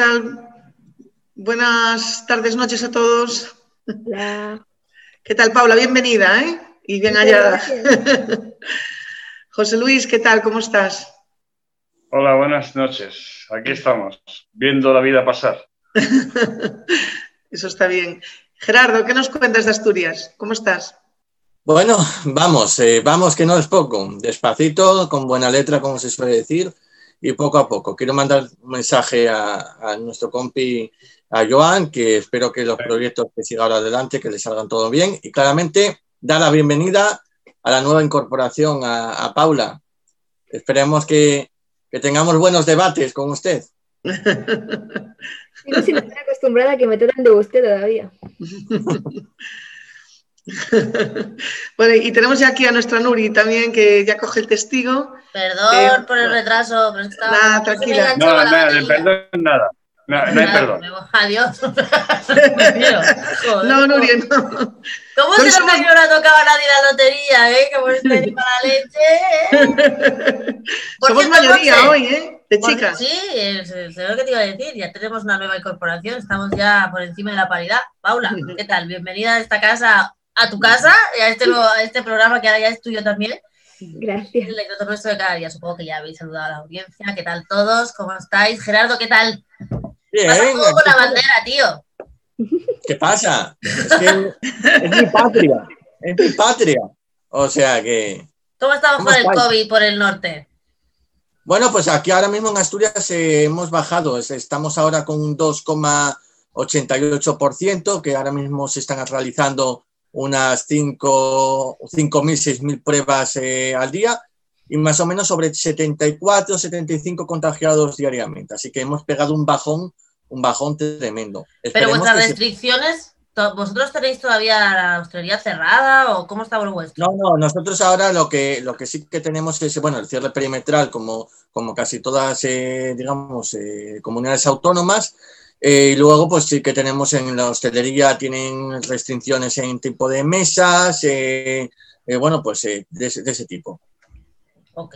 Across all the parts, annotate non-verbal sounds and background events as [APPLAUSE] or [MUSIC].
¿qué tal? Buenas tardes, noches a todos. Hola. ¿Qué tal, Paula? Bienvenida, ¿eh? Y bien hallada. [LAUGHS] José Luis, ¿qué tal? ¿Cómo estás? Hola, buenas noches. Aquí estamos, viendo la vida pasar. [LAUGHS] Eso está bien. Gerardo, ¿qué nos cuentas de Asturias? ¿Cómo estás? Bueno, vamos, eh, vamos que no es poco. Despacito, con buena letra, como se suele decir, y poco a poco. Quiero mandar un mensaje a, a nuestro compi, a Joan, que espero que los proyectos que sigan ahora adelante, que le salgan todo bien. Y claramente, dar la bienvenida a la nueva incorporación, a, a Paula. Esperemos que, que tengamos buenos debates con usted. [LAUGHS] Digo, si no estoy acostumbrada a que me traten de usted todavía. [LAUGHS] bueno, y tenemos ya aquí a nuestra Nuri también, que ya coge el testigo. Perdón Eh, por el retraso, pero estaba... nada, tranquila. No, nada, de perdón nada. No, no hay perdón. me voy- Adiós. [LAUGHS] Joder, No, Nuri, no. ¿Cómo se somos- que no le ha tocado a nadie la lotería, eh? Que por estar ahí para la leche. [LAUGHS] Por Somos cierto, mayoría hoy, ¿eh? De chicas. Sí, es, es lo que te iba a decir. Ya tenemos una nueva incorporación, estamos ya por encima de la paridad. Paula, [LAUGHS] ¿qué tal? Bienvenida a esta casa, a tu casa, y a este, nuevo- a este programa que ahora ya es tuyo también. Gracias. El lector nuestro de cada día. Supongo que ya habéis saludado a la audiencia. ¿Qué tal todos? ¿Cómo estáis? Gerardo, ¿qué tal? Bien, Pasa con la bandera, tío. ¿qué pasa? Es que es mi patria, es mi patria. O sea que, ¿Cómo estamos ¿Cómo con el estáis? COVID por el norte? bueno, pues aquí ahora mismo en Asturias eh, hemos bajado, Es- estamos ahora con un 2,88%, que ahora mismo se están realizando unas 5 5.000, 6.000 pruebas eh, al día y más o menos sobre 74, 75 contagiados diariamente. Así que hemos pegado un bajón, un bajón tremendo. Pero Esperemos vuestras que se- restricciones, to- ¿vosotros tenéis todavía la hostelería cerrada o cómo está lo vuestro? No, no, nosotros ahora lo que, lo que sí que tenemos es, bueno, el cierre perimetral, como, como casi todas, eh, digamos, eh, comunidades autónomas. Eh, y luego, pues sí que tenemos en la hostelería, tienen restricciones en tipo de mesas, eh, eh, bueno, pues eh, de, ese- de ese tipo. Ok.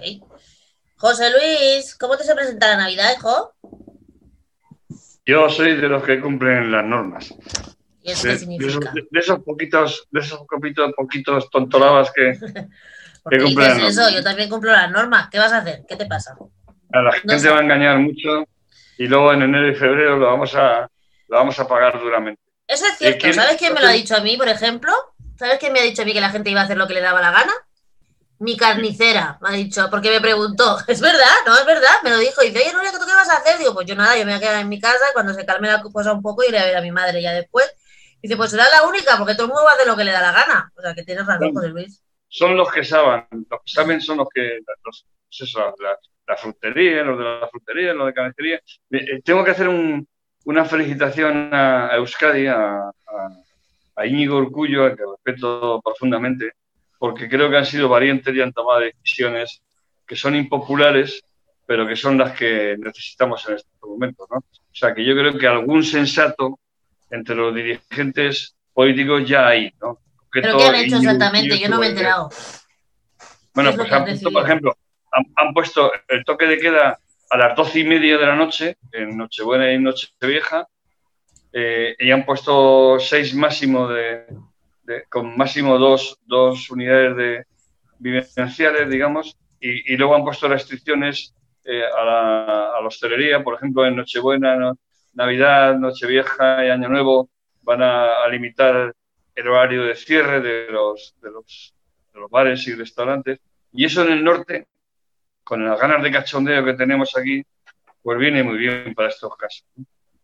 José Luis, ¿cómo te se presenta la Navidad, hijo? Yo soy de los que cumplen las normas. ¿Y eso De, qué significa? de esos poquitos, de esos poquitos, poquitos tontolabas que ¿Por [LAUGHS] qué que cumplen dices las eso? normas. Yo también cumplo las normas. ¿Qué vas a hacer? ¿Qué te pasa? a la No gente sé. va a engañar mucho y luego en enero y febrero lo vamos a, lo vamos a pagar duramente. Eso es cierto. ¿Sabes quién me lo ha dicho a mí, por ejemplo? ¿Sabes quién me ha dicho a mí que la gente iba a hacer lo que le daba la gana? Mi carnicera, me ha dicho, porque me preguntó. [LAUGHS] Es verdad, no, es verdad, me lo dijo. Y dice, oye, Nuria, ¿tú qué vas a hacer? Digo, pues yo nada, yo me voy a quedar en mi casa y cuando se calme la cosa un poco iré a ver a mi madre ya después. Dice, pues será la única, porque todo el mundo va a hacer lo que le da la gana. O sea, que tienes razón. José Luis. Son los que saben, los que saben son los que, los, eso, la, la frutería, los de la frutería, los de carnicería. Eh, Tengo que hacer un- una felicitación a, a Euskadi, a, a, a Íñigo Urcullo, al que respeto profundamente, porque creo que han sido valientes y han tomado decisiones que son impopulares, pero que son las que necesitamos en estos momentos. ¿no? O sea, que yo creo que algún sensato entre los dirigentes políticos ya hay. ¿no? ¿Pero qué han hecho exactamente? Yo no me he enterado. Bueno, ¿Qué es lo pues por ejemplo, han, puesto el toque de queda a las doce y media de la noche, en Nochebuena y Nochevieja, eh, y han puesto seis máximo de, con máximo dos, dos unidades de vivenciales, digamos, y, y luego han puesto restricciones eh, a, la, a la hostelería, por ejemplo, en Nochebuena, no- Navidad, Nochevieja y Año Nuevo van a, a limitar el horario de cierre de los, de los, de los bares y restaurantes. Y eso en el norte, con las ganas de cachondeo que tenemos aquí, pues viene muy bien para estos casos.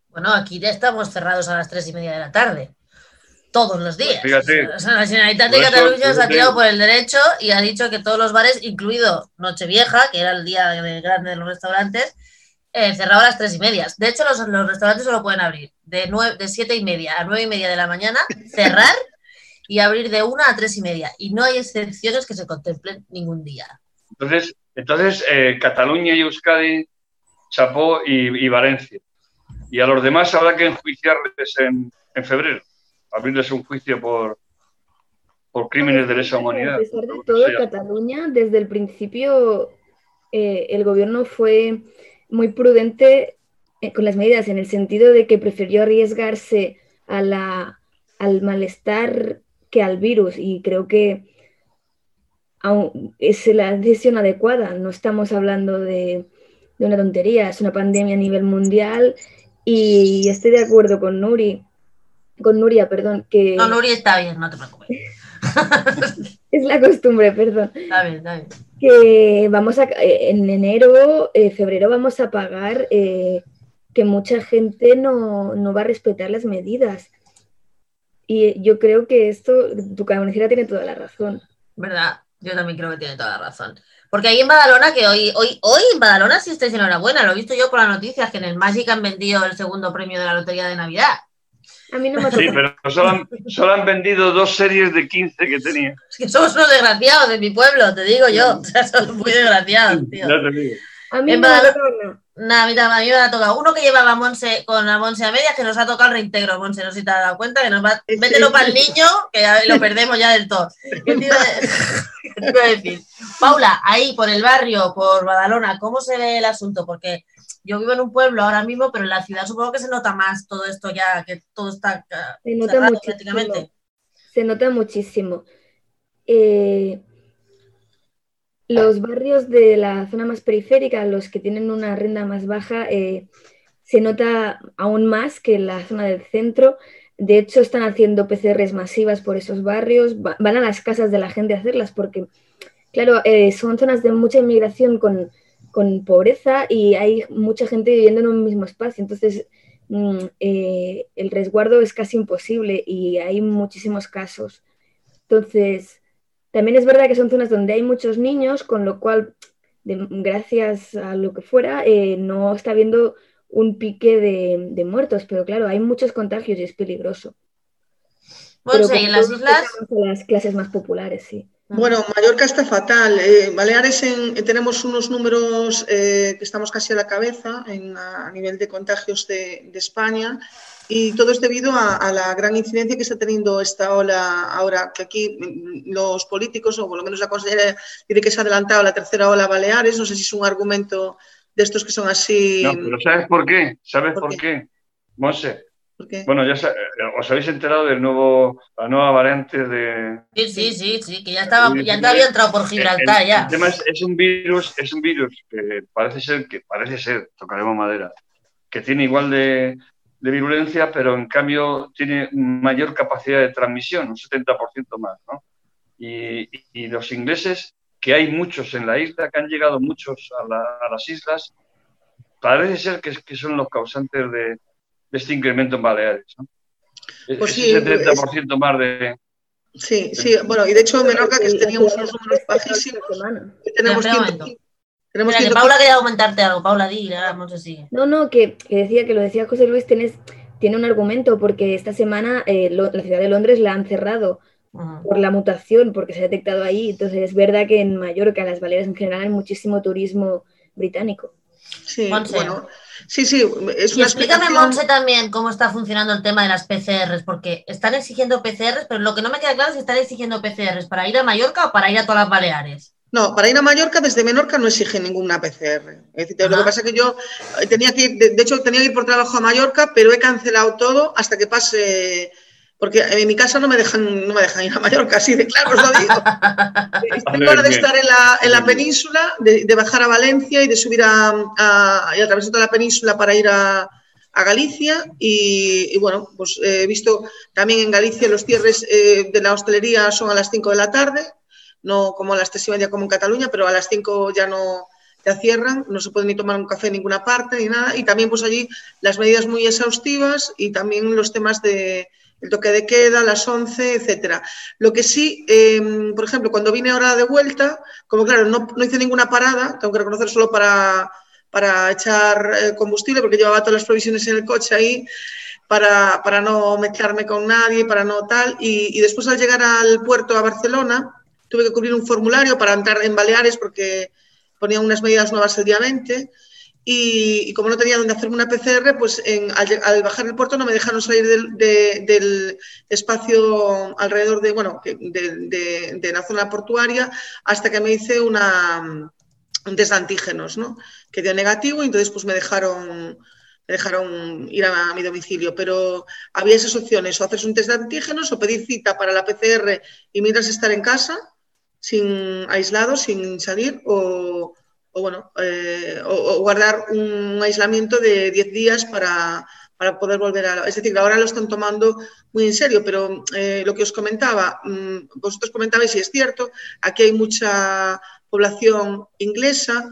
Bueno, aquí ya estamos cerrados a las tres y media de la tarde. Todos los días. Pues fíjate. O sea, la Generalitat de eso, Cataluña se ha tirado por el derecho y ha dicho que todos los bares, incluido Nochevieja, que era el día de grande de los restaurantes, eh, cerrado a las tres y media. De hecho, los, los restaurantes solo pueden abrir de, nueve, de siete y media a nueve y media de la mañana, [LAUGHS] cerrar y abrir de una a tres y media. Y no hay excepciones que se contemplen ningún día. Entonces, entonces eh, Cataluña y Euskadi, Chapó y, y Valencia. Y a los demás habrá que enjuiciarles en, en febrero, abrirles un juicio por, por crímenes de lesa humanidad. A pesar de todo. Cataluña, desde el principio, eh, el gobierno fue muy prudente eh, con las medidas en el sentido de que prefirió arriesgarse a la, al malestar que al virus y creo que aún es la decisión adecuada. No estamos hablando de, de una tontería, es una pandemia a nivel mundial y estoy de acuerdo con Nuri, con Nuria, perdón, que No, Nuri está bien, no te preocupes. [LAUGHS] es la costumbre, perdón. Está bien, está bien. que vamos a, eh, en enero, eh, febrero vamos a pagar eh, que mucha gente no, no va a respetar las medidas. Y yo creo que esto, tu cabecera tiene toda la razón. ¿Verdad? Yo también creo que tiene toda la razón. Porque ahí en Badalona, que hoy, hoy, hoy en Badalona sí estáis enhorabuena, lo he visto yo por las noticias, que en el Magic han vendido el segundo premio de la Lotería de Navidad. A mí no me [LAUGHS] ha Sí, pero solo han, solo han vendido dos series de 15 que tenía. Es que somos unos desgraciados de mi pueblo, te digo yo. [LAUGHS] O sea, somos muy desgraciados, tío. Ya te digo. A mí en me Badalona- nada. A mí, tam- a mí me ha tocado uno que llevaba a Monse con la Monse a medias, que nos ha tocado el reintegro, Monse, no sé si te has dado cuenta, que nos va, Sí. mételo para el niño, que ya lo perdemos ya del todo. ¿Qué te, iba a, decir? Paula, ahí por el barrio, por Badalona, ¿cómo se ve el asunto? Porque yo vivo en un pueblo ahora mismo, pero en la ciudad supongo que se nota más todo esto ya, que todo está Se nota cerrado prácticamente. Se nota muchísimo. Eh, los barrios de la zona más periférica, los que tienen una renta más baja, eh, se nota aún más que en la zona del centro. De hecho, están haciendo PCRs masivas por esos barrios, va- van a las casas de la gente a hacerlas porque, claro, eh, son zonas de mucha inmigración con, con pobreza y hay mucha gente viviendo en un mismo espacio. Entonces, mm, eh, el resguardo es casi imposible y hay muchísimos casos. Entonces, también es verdad que son zonas donde hay muchos niños, con lo cual, de- gracias a lo que fuera, eh, no está habiendo un pique de, de muertos, pero claro, hay muchos contagios y es peligroso. Pero Monse, y en las islas, las clases más populares, sí. Bueno, Mallorca está fatal. Eh, Baleares en- eh, tenemos unos números eh, que estamos casi a la cabeza en- a, a nivel de contagios de, de España y todo es debido a, a la gran incidencia que está teniendo esta ola ahora, que aquí mm, los políticos, o por lo menos la consejera, dice que se ha adelantado la tercera ola a Baleares. No sé si es un argumento de estos que son así. No, pero ¿sabes por qué? ¿Sabes ¿Por por qué? qué? Monse, bueno, ya eh, os habéis enterado del nuevo, la nueva variante de, sí, sí, sí, sí, que ya estaba, ya había entrado por Gibraltar el, ya. el tema es, es un virus, es un virus que parece ser, que parece ser, tocaremos madera, que tiene igual de, de virulencia, pero en cambio tiene mayor capacidad de transmisión, un 70% más, ¿no? Y, los ingleses, que hay muchos en la isla, que han llegado muchos a, la- a las islas, parece ser que, que son los causantes de, de este incremento en Baleares, ¿no? Es- Pues sí, 70% más de, Sí, sí, bueno, y de hecho Menorca, que teníamos unos números bajísimos, tenemos Espera un 100 momento. Tenemos que 115. Paula quería comentarte algo. Paula, di, y ahora Monse sigue. No, no, que, que decía que lo decía José Luis, tienes, tiene un argumento porque esta semana eh, lo- la ciudad de Londres la han cerrado por la mutación, porque se ha detectado ahí. Entonces es verdad que en Mallorca, las Baleares en general, hay muchísimo turismo británico. Sí, Monse. bueno, sí, sí, es Y una explícame, explicación. Monse, también cómo está funcionando el tema de las PCRs, porque están exigiendo PCRs, pero lo que no me queda claro es si están exigiendo PCRs para ir a Mallorca o para ir a todas las Baleares. No, para ir a Mallorca desde Menorca no exige ninguna PCR. Es decir, lo que pasa es que yo eh, tenía que ir, de, de hecho tenía que ir por trabajo a Mallorca, pero he cancelado todo hasta que pase, porque en mi casa no me dejan, no me dejan ir a Mallorca, así de claro os lo digo. [LAUGHS] Tengo hora de estar en la, en la península, de, de bajar a Valencia y de subir a, a, y atravesar toda la península para ir a, a Galicia. Y, y bueno, pues eh, he visto también en Galicia los cierres eh, de la hostelería son a las 5 de la tarde, no como a las 3 y media como en Cataluña, pero a las 5 ya no ya cierran, no se puede ni tomar un café en ninguna parte ni nada. Y también pues allí las medidas muy exhaustivas y también los temas de el toque de queda, las 11, etcétera. Lo que sí, eh, por ejemplo, cuando vine ahora de vuelta, como claro, no, no hice ninguna parada, tengo que reconocer solo para, para echar eh, combustible, porque llevaba todas las provisiones en el coche ahí, para, para no mezclarme con nadie, para no tal. Y después al llegar al puerto a Barcelona, tuve que cubrir un formulario para entrar en Baleares, porque ponían unas medidas nuevas el día 20. Y, como no tenía dónde hacerme una PCR, pues al, bajar el puerto no me dejaron salir del, de- del espacio alrededor de, bueno, de, la zona portuaria hasta que me hice un test de antígenos, ¿no? Que dio negativo y entonces pues me dejaron, me dejaron ir a mi domicilio, pero había esas opciones, o haces un test de antígenos o pedir cita para la PCR y mientras estar en casa, sin aislado, sin salir, o, bueno, eh, o, guardar un aislamiento de 10 días para, para, poder volver a... Es decir, ahora lo están tomando muy en serio, pero eh, lo que os comentaba, mm, vosotros comentabais, y es cierto, aquí hay mucha población inglesa,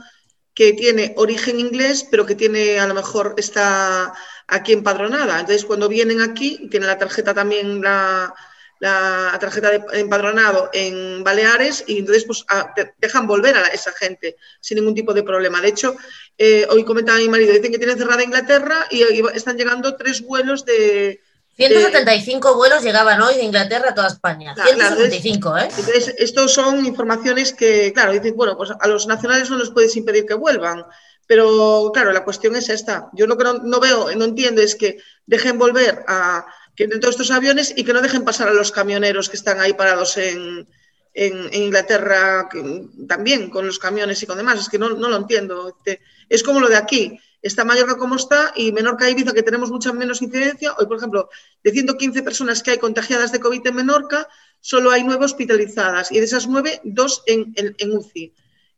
que tiene origen inglés, pero que tiene, a lo mejor está aquí empadronada. Entonces, cuando vienen aquí, tiene la tarjeta también, la, tarjeta de empadronado en Baleares y entonces pues dejan volver a esa gente sin ningún tipo de problema. De hecho, eh, hoy comentaba mi marido, dicen que tiene cerrada Inglaterra y están llegando tres vuelos de, 175 vuelos llegaban hoy de Inglaterra a toda España. 175, ¿eh? Entonces, estos son informaciones que, claro, dicen, bueno, pues a los nacionales no les puedes impedir que vuelvan. Pero, claro, la cuestión es esta. Yo lo que no, veo, no entiendo es que dejen volver a que todos estos aviones y que no dejen pasar a los camioneros que están ahí parados en, Inglaterra también, con los camiones y con demás. Es que no, no lo entiendo. Es como lo de aquí está Mallorca como está y Menorca y Ibiza, que tenemos mucha menos incidencia. Hoy, por ejemplo, de 115 personas que hay contagiadas de COVID en Menorca, solo hay nueve hospitalizadas y de esas nueve, dos en, UCI.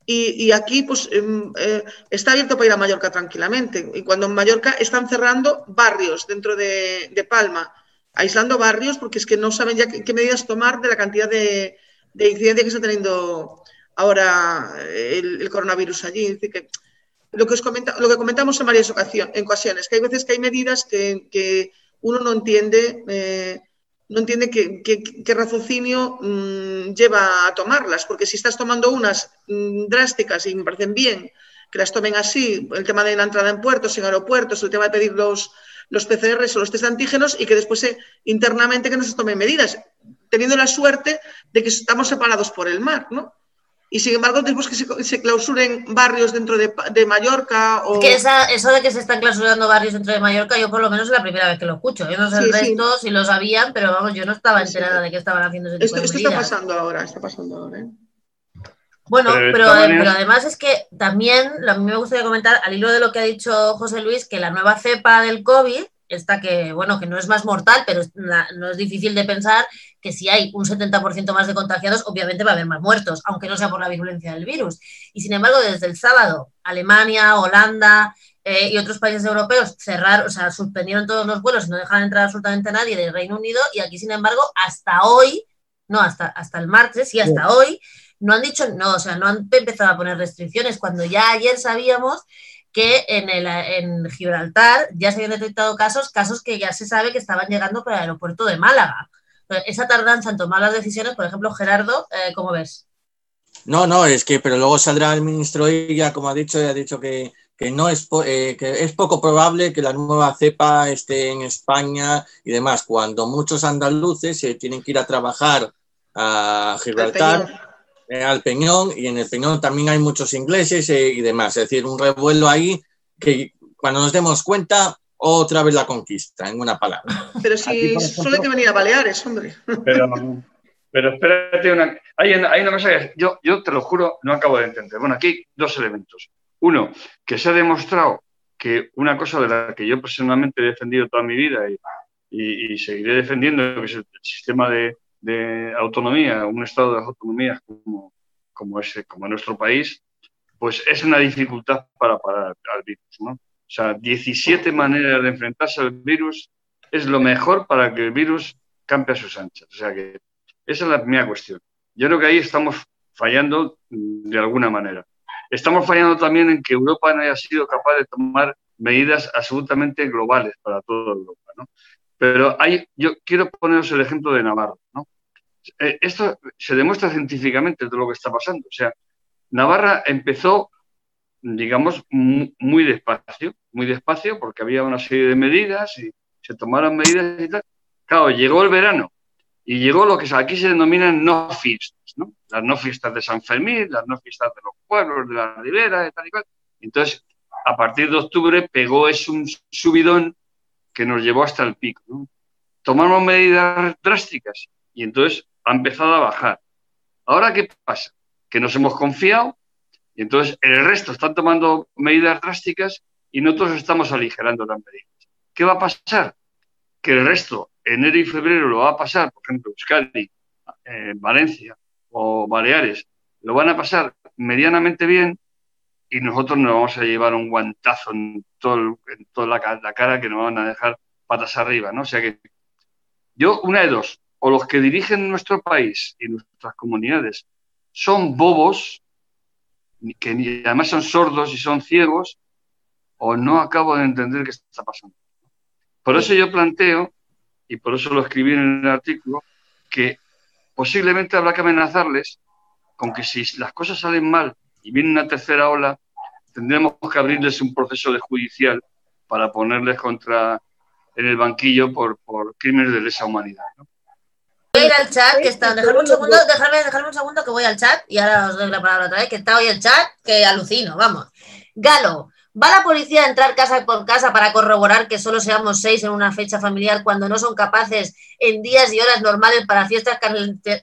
Y, aquí pues em, eh, está abierto para ir a Mallorca tranquilamente. Y cuando en Mallorca están cerrando barrios dentro de, Palma, aislando barrios porque es que no saben ya qué, medidas tomar de la cantidad de, incidencia que está teniendo ahora el, coronavirus allí. que, lo que, os comenta, lo que comentamos en varias ocasiones, que hay veces que hay medidas que, uno no entiende, eh, no entiende qué, raciocinio mm, lleva a tomarlas, porque si estás tomando unas mm, drásticas y me parecen bien que las tomen así, el tema de la entrada en puertos, en aeropuertos, el tema de pedir los, los PCRs o los test antígenos y que después internamente que no se tomen medidas, teniendo la suerte de que estamos separados por el mar, ¿no? y sin embargo después que se, clausuren barrios dentro de, Mallorca o... que eso de que se están clausurando barrios dentro de Mallorca yo por lo menos es la primera vez que lo escucho yo no sé el resto si lo sabían pero vamos yo no estaba enterada de que estaban haciendo ese tipo esto, está pasando ahora está pasando ahora ¿eh? Bueno, pero, pero, además es que también, a mí me gustaría comentar, al hilo de lo que ha dicho José Luis, que la nueva cepa del COVID, esta que, bueno, que no es más mortal, pero no es difícil de pensar que si hay un 70% más de contagiados, obviamente va a haber más muertos, aunque no sea por la virulencia del virus. Y sin embargo, desde el sábado, Alemania, Holanda eh, y otros países europeos cerraron, o sea, suspendieron todos los vuelos y no dejaron entrar absolutamente a nadie del Reino Unido. Y aquí, sin embargo, hasta hoy, no, hasta, hasta el martes y hasta hoy, no han dicho, no, o sea, no han empezado a poner restricciones cuando ya ayer sabíamos que en, el, en Gibraltar ya se habían detectado casos, casos que ya se sabe que estaban llegando por el aeropuerto de Málaga esa tardanza en tomar las decisiones, por ejemplo, Gerardo, eh, ¿cómo ves? No, no, es que, pero luego saldrá el ministro y ya, como ha dicho, ya ha dicho que, no es, eh, que es poco probable que la nueva cepa esté en España y demás, cuando muchos andaluces se tienen que ir a trabajar a Gibraltar, al Peñón, y en el Peñón también hay muchos ingleses eh, y demás, es decir, un revuelo ahí que cuando nos demos cuenta otra vez la conquista, en una palabra. Pero si solo hay que venir a Baleares, hombre. Pero, espérate, una, hay, una cosa que yo, yo te lo juro, no acabo de entender. Bueno, aquí hay dos elementos. Uno, que se ha demostrado que una cosa de la que yo personalmente he defendido toda mi vida y, seguiré defendiendo, que es el, sistema de, autonomía, un estado de autonomía como, como, ese, como nuestro país, pues es una dificultad para parar al virus, ¿no? O sea, 17 maneras de enfrentarse al virus es lo mejor para que el virus campe a sus anchas. O sea que esa es la primera cuestión. Yo creo que ahí estamos fallando de alguna manera. Estamos fallando también en que Europa no haya sido capaz de tomar medidas absolutamente globales para toda Europa. ¿no? Pero hay, yo quiero poneros el ejemplo de Navarra. ¿no? Eh, esto se demuestra científicamente todo lo que está pasando. O sea, Navarra empezó digamos, muy despacio, muy despacio, porque había una serie de medidas y se tomaron medidas y tal. Claro, llegó el verano y llegó lo que aquí se denominan no fiestas, ¿no? Las no fiestas de San Fermín, las no fiestas de los pueblos, de la ribera, y tal y cual. Entonces, a partir de octubre pegó ese un subidón que nos llevó hasta el pico. Tomamos medidas drásticas y entonces ha empezado a bajar. Ahora, ¿qué pasa? Que nos hemos confiado y entonces el resto están tomando medidas drásticas y nosotros estamos aligerando las medidas. ¿Qué va a pasar? Que el resto, enero y febrero, lo va a pasar, por ejemplo, Euskadi, eh, Valencia o Baleares, lo van a pasar medianamente bien y nosotros nos vamos a llevar un guantazo en, todo en toda la, la, cara que nos van a dejar patas arriba, ¿no? O sea que yo, una de dos, o los que dirigen nuestro país y nuestras comunidades son bobos, que además son sordos y son ciegos, o no acabo de entender qué está pasando. Por eso yo planteo, y por eso lo escribí en el artículo, que posiblemente habrá que amenazarles con que si las cosas salen mal y viene una tercera ola, tendremos que abrirles un proceso de judicial para ponerles contra en el banquillo por, por crímenes de lesa humanidad. ¿no? Voy a ir al chat, que está. Dejadme un segundo, dejadme, dejadme un segundo que voy al chat y ahora os doy la palabra otra vez, que está hoy el chat, que alucino, vamos. Galo, ¿va la policía a entrar casa por casa para corroborar que solo seamos seis en una fecha familiar cuando no son capaces en días y horas normales para fiestas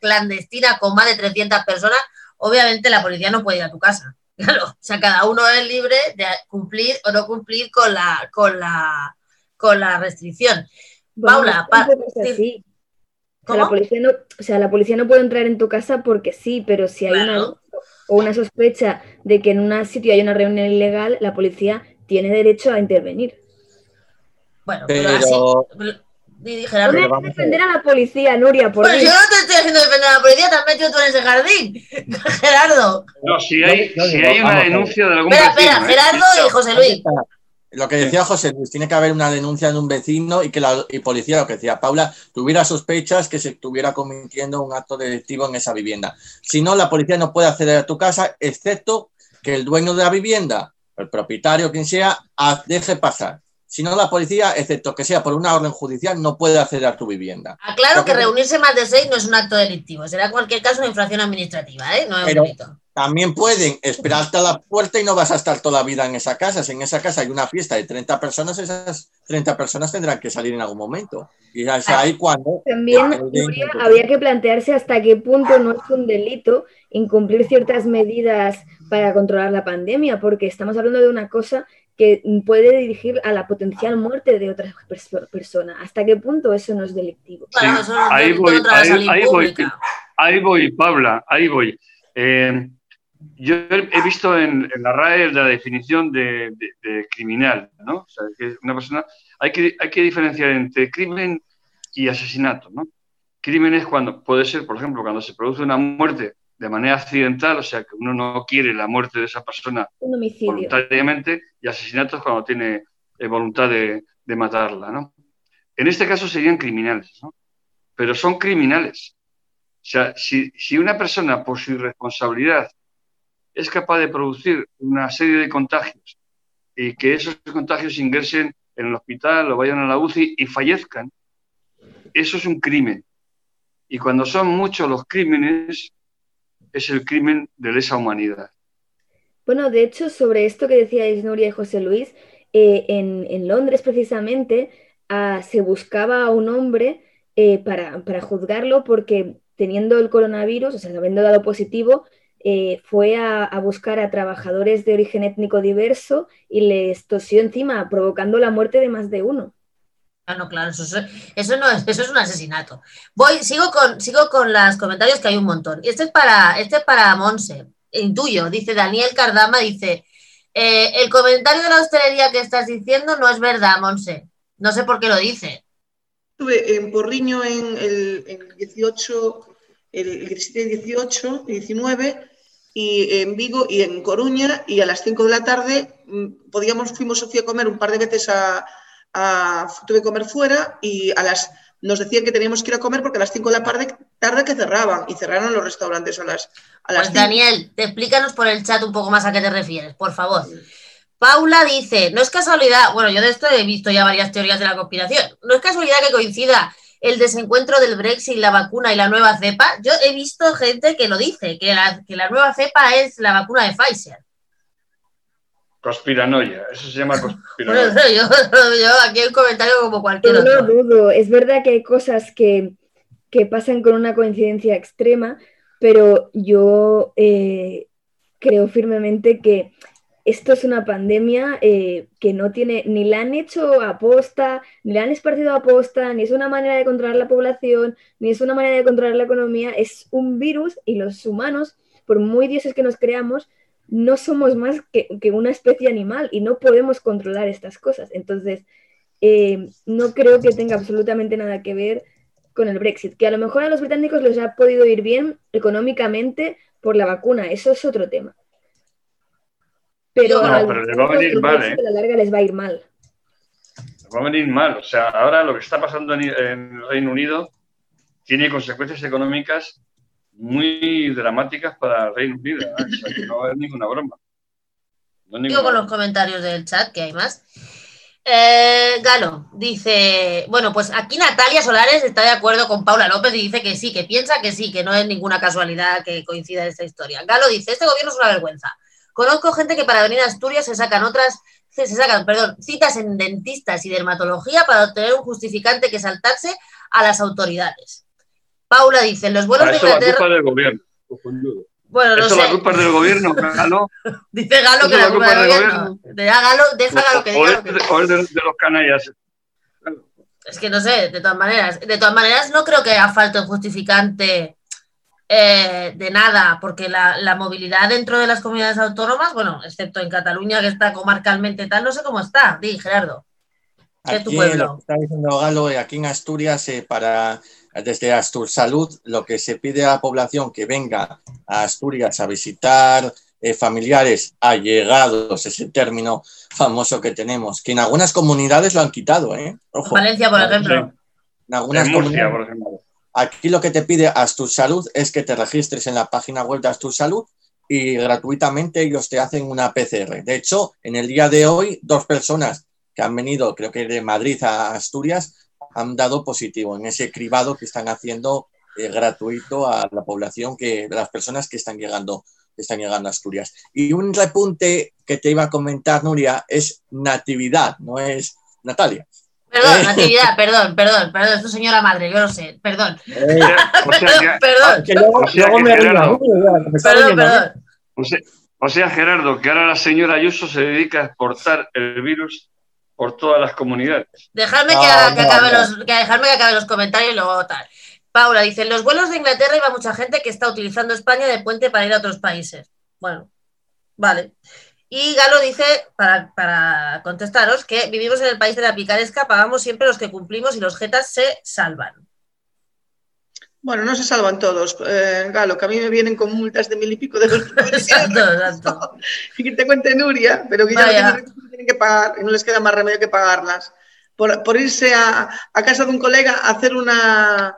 clandestinas con más de 300 personas? Obviamente la policía no puede ir a tu casa. [LAUGHS] Claro, o sea, cada uno es libre de cumplir o no cumplir con la, con la, con la restricción. Bueno, Paula, pa- sí. O sea, la policía no, o sea, la policía no puede entrar en tu casa porque sí, pero si hay una o una sospecha de que en un sitio hay una reunión ilegal, la policía tiene derecho a intervenir. Bueno, pero, Pero, así. Di- No vamos a defender a la policía, Nuria, por Bueno, yo no te estoy haciendo defender a la policía, te has metido tú en ese jardín. [LAUGHS] Gerardo. No, si hay, si digo, hay una a denuncia de algún Espera, vecino, espera, ¿eh? Gerardo y José Luis. Lo que decía José Luis, tiene que haber una denuncia de un vecino y que la y policía, lo que decía Paula, tuviera sospechas que se estuviera cometiendo un acto delictivo en esa vivienda. Si no, la policía no puede acceder a tu casa, excepto que el dueño de la vivienda, el propietario, quien sea, a- deje pasar. Si no, la policía, excepto que sea por una orden judicial, no puede acceder a tu vivienda. Aclaro que Lo que- reunirse más de seis no es un acto delictivo, será en cualquier caso una infracción administrativa, ¿eh? No es un Pero- delito. También pueden esperarte a la puerta y no vas a estar toda la vida en esa casa. Si en esa casa hay una fiesta de 30 personas, esas 30 personas tendrán que salir en algún momento. Y es ahí cuando... También, habría que plantearse hasta qué punto no es un delito incumplir ciertas medidas para controlar la pandemia, porque estamos hablando de una cosa que puede dirigir a la potencial muerte de otra perso- persona. ¿Hasta qué punto eso no es delictivo? Sí, ahí voy, ahí- ahí voy. Ahí voy, Pabla, ahí voy. Eh, yo he he visto en, en la RAE la definición de, de- de criminal, ¿no? O sea, que una persona, hay que, hay que diferenciar entre crimen y asesinato, ¿no? Crimen es cuando, puede ser, por ejemplo, cuando se produce una muerte de manera accidental, o sea, que uno no quiere la muerte de esa persona voluntariamente, y asesinato es cuando tiene eh, voluntad de, de matarla, ¿no? En este caso serían criminales, ¿no? Pero son criminales. O sea, si, si una persona por su irresponsabilidad es capaz de producir una serie de contagios y que esos contagios ingresen en el hospital o vayan a la UCI y fallezcan, eso es un crimen. Y cuando son muchos los crímenes, es el crimen de lesa humanidad. Bueno, de hecho, sobre esto que decíais Nuria y José Luis, eh, en, Londres precisamente ah, se buscaba a un hombre eh, para, para juzgarlo porque teniendo el coronavirus, o sea, habiendo dado positivo, eh, fue a buscar a trabajadores de origen étnico diverso y les tosió encima, provocando la muerte de más de uno. Ah, no, claro, eso, es- eso no es, eso es un asesinato. Voy, sigo con, sigo con los comentarios que hay un montón. Este es para, este es para Monse, intuyo, dice Daniel Cardama, dice, eh, el comentario de la hostelería que estás diciendo no es verdad, Monse. No sé por qué lo dice. Estuve en Porriño en el, en el 18, el, el 17 y 18 y 19, y en Vigo y en Coruña, y a las 5 de la tarde mm, podíamos, fuimos Sofía a comer un par de veces a, a- tuve que comer fuera y a las nos decían que teníamos que ir a comer porque a las 5 de la tarde, tarde que cerraban y cerraron los restaurantes a las, a las Pues 5. Daniel, te explícanos por el chat un poco más a qué te refieres, por favor. Paula dice, no es casualidad, bueno, yo de esto he visto ya varias teorías de la conspiración, no es casualidad que coincida el desencuentro del Brexit, la vacuna y la nueva cepa. Yo he visto gente que lo dice, que la, que la nueva cepa es la vacuna de Pfizer. Conspiranoia, eso se llama Bueno, [LAUGHS] yo, yo aquí hay un comentario como cualquier Yo no otro. dudo, es verdad que hay cosas que, que pasan con una coincidencia extrema, pero yo eh, creo firmemente que esto es una pandemia eh, que no tiene, ni la han hecho aposta, ni la han esparcido aposta, ni es una manera de controlar la población, ni es una manera de controlar la economía, es un virus y los humanos, por muy dioses que nos creamos, no somos más que, una especie animal y no podemos controlar estas cosas. Entonces, eh, no creo que tenga absolutamente nada que ver con el Brexit, que a lo mejor a los británicos les ha podido ir bien económicamente por la vacuna, eso es otro tema pero, no, pero les va a venir mal, ¿eh? A la larga les va a ir mal. Les va a venir mal. O sea, ahora lo que está pasando en, el Reino Unido tiene consecuencias económicas muy dramáticas para Reino Unido. ¿eh? O sea, que no es ninguna broma. No Digo con los comentarios del chat, que hay más. Eh, Galo dice, bueno, pues aquí Natalia Solares está de acuerdo con Paula López y dice que sí, que piensa que sí, que no es ninguna casualidad que coincida esta historia. Galo dice, este gobierno es una vergüenza. Conozco gente que para venir a Asturias se sacan otras, se sacan, perdón, citas en dentistas y dermatología para obtener un justificante que saltarse a las autoridades. Paula dice, los vuelos de Inglaterra... la culpa del gobierno. Bueno, no Eso sé. la culpa del gobierno, [LAUGHS] Galo. dice Galo que la culpa, del gobierno. Deja Galo, deja Galo que diga. O es de, de los canallas. Es que no sé, de todas maneras. De todas maneras, no creo que haga falta un justificante eh, de nada, porque la, movilidad dentro de las comunidades autónomas, bueno, excepto en Cataluña, que está comarcalmente tal, no sé cómo está. Di, Gerardo. ¿Qué tu pueblo? está diciendo Galo, aquí en Asturias, eh, para, desde Astur Salud, lo que se pide a la población que venga a Asturias a visitar eh, familiares allegados, ese término famoso que tenemos, que en algunas comunidades lo han quitado, ¿eh? Valencia, por ejemplo. En algunas Murcia, por ejemplo. Aquí lo que te pide Astur Salud es que te registres en la página web de Astur Salud y gratuitamente ellos te hacen una PCR. De hecho, en el día de hoy, dos personas que han venido, creo que de Madrid a Asturias, han dado positivo en ese cribado que están haciendo eh, gratuito a la población, que las personas que están llegando, que están llegando a Asturias. Y un repunte que te iba a comentar, Nuria, es natividad, no es Natalia. Perdón, Natividad, perdón, perdón, perdón, es tu señora madre, yo lo sé, perdón. Eh, o sea, [LAUGHS] perdón. perdón, perdón. O sea, Gerardo, que ahora la señora Ayuso se dedica a exportar el virus por todas las comunidades. Dejadme que, acabe Los, que, dejarme que acabe los comentarios y luego tal. Paula dice, en los vuelos de Inglaterra iba mucha gente que está utilizando España de puente para ir a otros países. Bueno, vale. Y Galo dice, para, contestaros, que vivimos en el país de la picaresca, pagamos siempre los que cumplimos y los jetas se salvan. Bueno, no se salvan todos, eh, Galo, que a mí me vienen con multas de mil y pico de euros. [LAUGHS] exacto, exacto. Y que te cuente Nuria, pero que ya tienen que pagar y no les queda más remedio que pagarlas. Por, irse a, casa de un colega a hacer una,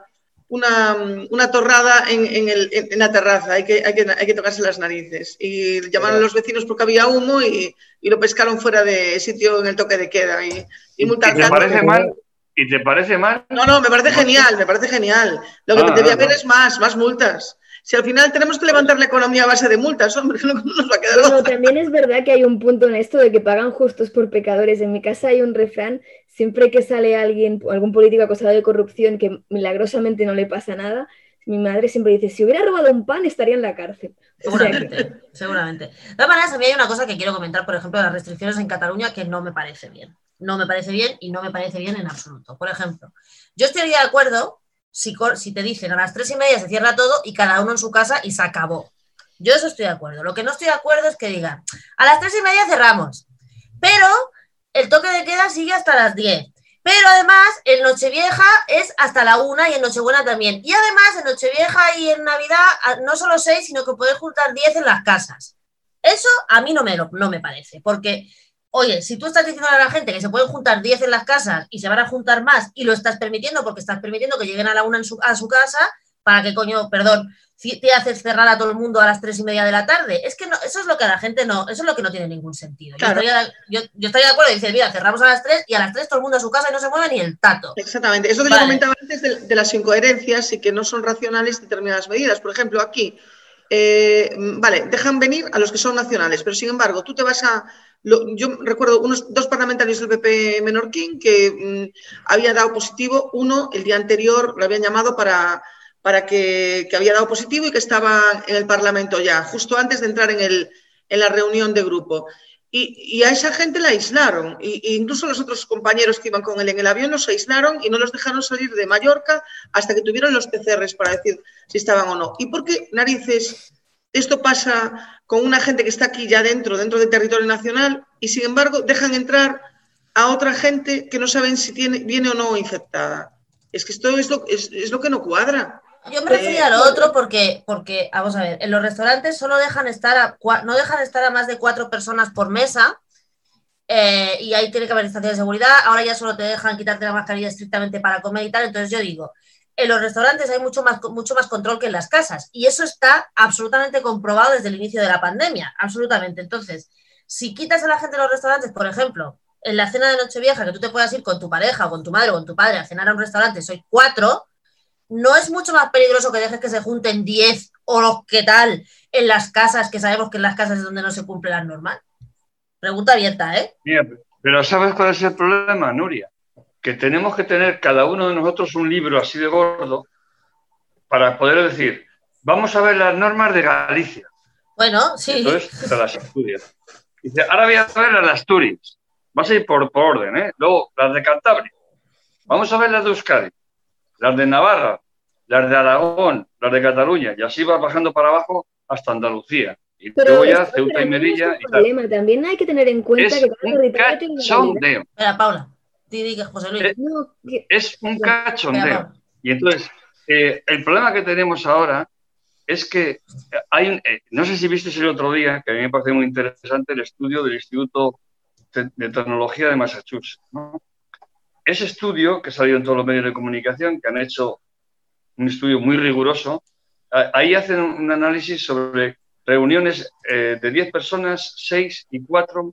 una, torrada en, la terraza, hay que, hay, que, tocarse las narices. Y llamaron a los vecinos porque había humo y, lo pescaron fuera de sitio en el toque de queda. Y, y ¿Y te parece mal? ¿Y te parece mal? No, no, me parece genial, me parece genial. Lo que ah, debía haber es más, más multas. Si al final tenemos que levantar la economía a base de multas, hombre, [LAUGHS] no nos va a quedar. Bueno, también es verdad que hay un punto en esto de que pagan justos por pecadores. En mi casa hay un refrán siempre que sale alguien, algún político acusado de corrupción que milagrosamente no le pasa nada, mi madre siempre dice, si hubiera robado un pan estaría en la cárcel. Seguramente, seguramente. De todas maneras, a mí hay una cosa que quiero comentar, por ejemplo, las restricciones en Cataluña que no me parece bien. No me parece bien y no me parece bien en absoluto. Por ejemplo, yo estaría de acuerdo si, si te dicen a las tres y media se cierra todo y cada uno en su casa y se acabó. Yo eso estoy de acuerdo. Lo que no estoy de acuerdo es que digan, a las tres y media cerramos, pero el toque de queda sigue hasta las 10. Pero además, en Nochevieja es hasta la una y en Nochebuena también. Y además, en Nochevieja y en Navidad, no solo seis, sino que puedes juntar 10 en las casas. Eso a mí no me, no me parece, porque, oye, si tú estás diciendo a la gente que se pueden juntar 10 en las casas y se van a juntar más y lo estás permitiendo porque estás permitiendo que lleguen a la una a su casa, ¿para qué coño, perdón, te haces cerrar a todo el mundo a las tres y media de la tarde. Es que no, eso es lo que a la gente no, eso es lo que no tiene ningún sentido. Yo, estaría, de acuerdo y decir, mira, cerramos a las tres y a las tres todo el mundo a su casa y no se mueve ni el tato. Exactamente. Eso que yo comentaba antes de, las incoherencias y que no son racionales determinadas medidas. Por ejemplo, aquí, eh, vale, dejan venir a los que son nacionales, pero sin embargo, tú te vas a. yo recuerdo unos dos parlamentarios del PP Menorquín que mm, habían dado positivo, uno el día anterior lo habían llamado para para que, había dado positivo y que estaba en el Parlamento ya, justo antes de entrar en, el, en la reunión de grupo. y, y a esa gente la aislaron. Y, y incluso los otros compañeros que iban con él en el avión los aislaron y no los dejaron salir de Mallorca hasta que tuvieron los PCRs para decir si estaban o no. ¿Y por qué narices esto pasa con una gente que está aquí ya dentro, dentro del territorio nacional, y sin embargo dejan entrar a otra gente que no saben si tiene, viene o no infectada? Es que esto es lo, es, es lo que no cuadra. Yo me refería a lo otro porque, porque, vamos a ver, en los restaurantes solo dejan estar a, no dejan estar a más de cuatro personas por mesa eh, y ahí tiene que haber distancia de seguridad. Ahora ya solo te dejan quitarte la mascarilla estrictamente para comer y tal. Entonces yo digo, en los restaurantes hay mucho más, mucho más control que en las casas y eso está absolutamente comprobado desde el inicio de la pandemia, absolutamente. Entonces, si quitas a la gente de los restaurantes, por ejemplo, en la cena de Nochevieja, que tú te puedas ir con tu pareja o con tu madre o con tu padre a cenar a un restaurante, soy cuatro, ¿no es mucho más peligroso que dejes que se junten 10 o los que tal en las casas, que sabemos que en las casas es donde no se cumple la normal? Pregunta abierta, ¿eh? Mira, pero ¿sabes cuál es el problema, Nuria? Que tenemos que tener cada uno de nosotros un libro así de gordo para poder decir, vamos a ver las normas de Galicia. Bueno, sí. Entonces te las estudias. Dice, ahora voy a ver las de Asturias. Vas a ir por, por orden, ¿eh? Luego las de Cantabria. Vamos a ver las de Euskadi, las de Navarra, las de Aragón, las de Cataluña. Y así vas bajando para abajo hasta Andalucía. Y Pero luego ya Ceuta y también es Melilla un y tal. También hay que tener en cuenta Es que cada territorio tiene una Paula. José Luis. Eh, No, que- Es un cachondeo. Y entonces, eh, el problema que tenemos ahora es que hay un, eh, no sé si visteis el otro día, que a mí me parece muy interesante, el estudio del Instituto de Tecnología de Massachusetts. ¿no? Ese estudio, que ha salido en todos los medios de comunicación, que han hecho un estudio muy riguroso, ahí hacen un análisis sobre reuniones eh, de 10 personas, 6 y 4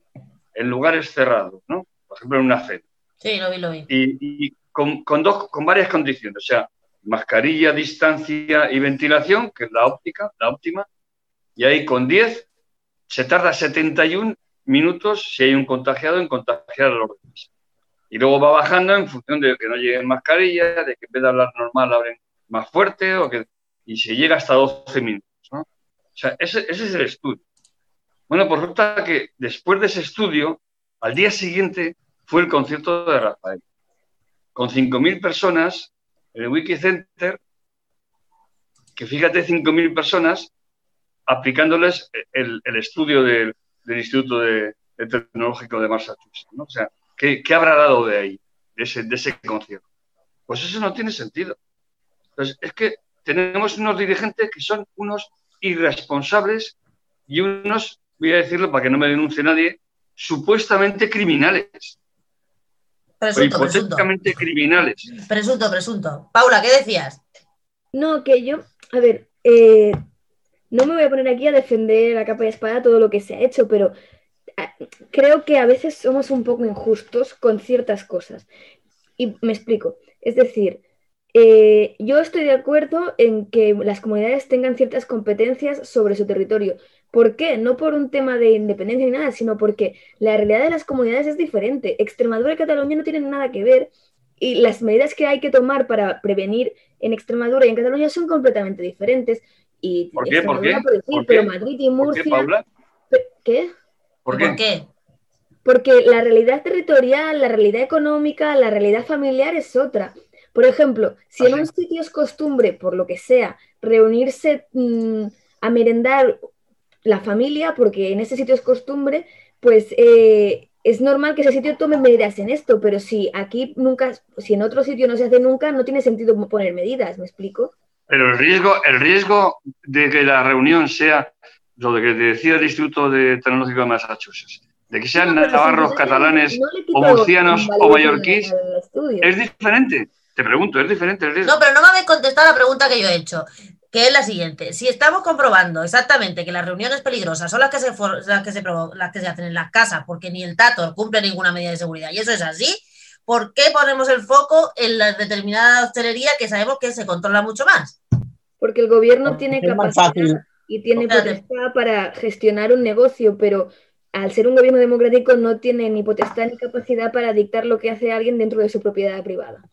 en lugares cerrados, ¿no? Por ejemplo, en una cena Sí, lo vi, lo vi. y, con, con dos, con varias condiciones, o sea, mascarilla, distancia y ventilación, que es la óptica, la óptima, y ahí con 10 se tarda 71 minutos si hay un contagiado en contagiar a los demás. Y luego va bajando en función de que no lleguen mascarilla, de que en vez de hablar normal hablen más fuerte, o que, y se llega hasta 12 minutos. O sea, ese, ese es el estudio. Bueno, pues resulta que después de ese estudio, al día siguiente fue el concierto de Rafael, con 5.000 personas en el Wiki Center, que fíjate, 5.000 personas aplicándoles el, estudio del, Instituto de, Tecnológico de Massachusetts. O sea, ¿qué, qué habrá dado de ahí, de ese, de ese concierto? Pues eso no tiene sentido. Entonces, es que tenemos unos dirigentes que son unos irresponsables y unos, voy a decirlo para que no me denuncie nadie, supuestamente criminales o Presunto, presunto. criminales. Presunto, presunto. Paula, ¿qué decías? No, que yo, a ver, eh, no me voy a poner aquí a defender a capa y espada todo lo que se ha hecho, pero ah, creo que a veces somos un poco injustos con ciertas cosas. Y me explico. Es decir, eh, yo estoy de acuerdo en que las comunidades tengan ciertas competencias sobre su territorio. ¿Por qué? No por un tema de independencia ni nada, sino porque la realidad de las comunidades es diferente. Extremadura y Cataluña no tienen nada que ver y las medidas que hay que tomar para prevenir en Extremadura y en Cataluña son completamente diferentes. Y ¿Por qué? ¿Por Extremadura qué? por decir, ¿Por pero? Madrid y ¿Por qué, Murcia. Paula? ¿Qué? ¿Por ¿Por qué? Porque la realidad territorial, la realidad económica, la realidad familiar es otra. Por ejemplo, si ¿Ah, en un sitio es costumbre, por lo que sea, reunirse mm, a merendar la familia, porque en ese sitio es costumbre, pues eh, es normal que ese sitio tome medidas en esto, pero si aquí nunca, si en otro sitio no se hace nunca, no tiene sentido poner medidas, ¿me explico? Pero el riesgo, el riesgo de que la reunión sea lo de que te decía el Instituto de Tecnológico de Massachusetts, de que sean No, pero si navarros, catalanes no o murcianos o mallorquís, es diferente. Te pregunto, es diferente el riesgo. No, pero no me habéis contestado la pregunta que yo he hecho, que es la siguiente. Si estamos comprobando exactamente que las reuniones peligrosas son las que se, for- las que se, las que se hacen en las casas, porque ni el Tato cumple ninguna medida de seguridad, y eso es así, ¿por qué ponemos el foco en la determinada hostelería que sabemos que se controla mucho más? Porque el gobierno Porque tiene capacidad y tiene potestad para gestionar un negocio, pero al ser un gobierno democrático no tiene ni potestad ni capacidad para dictar lo que hace alguien dentro de su propiedad privada.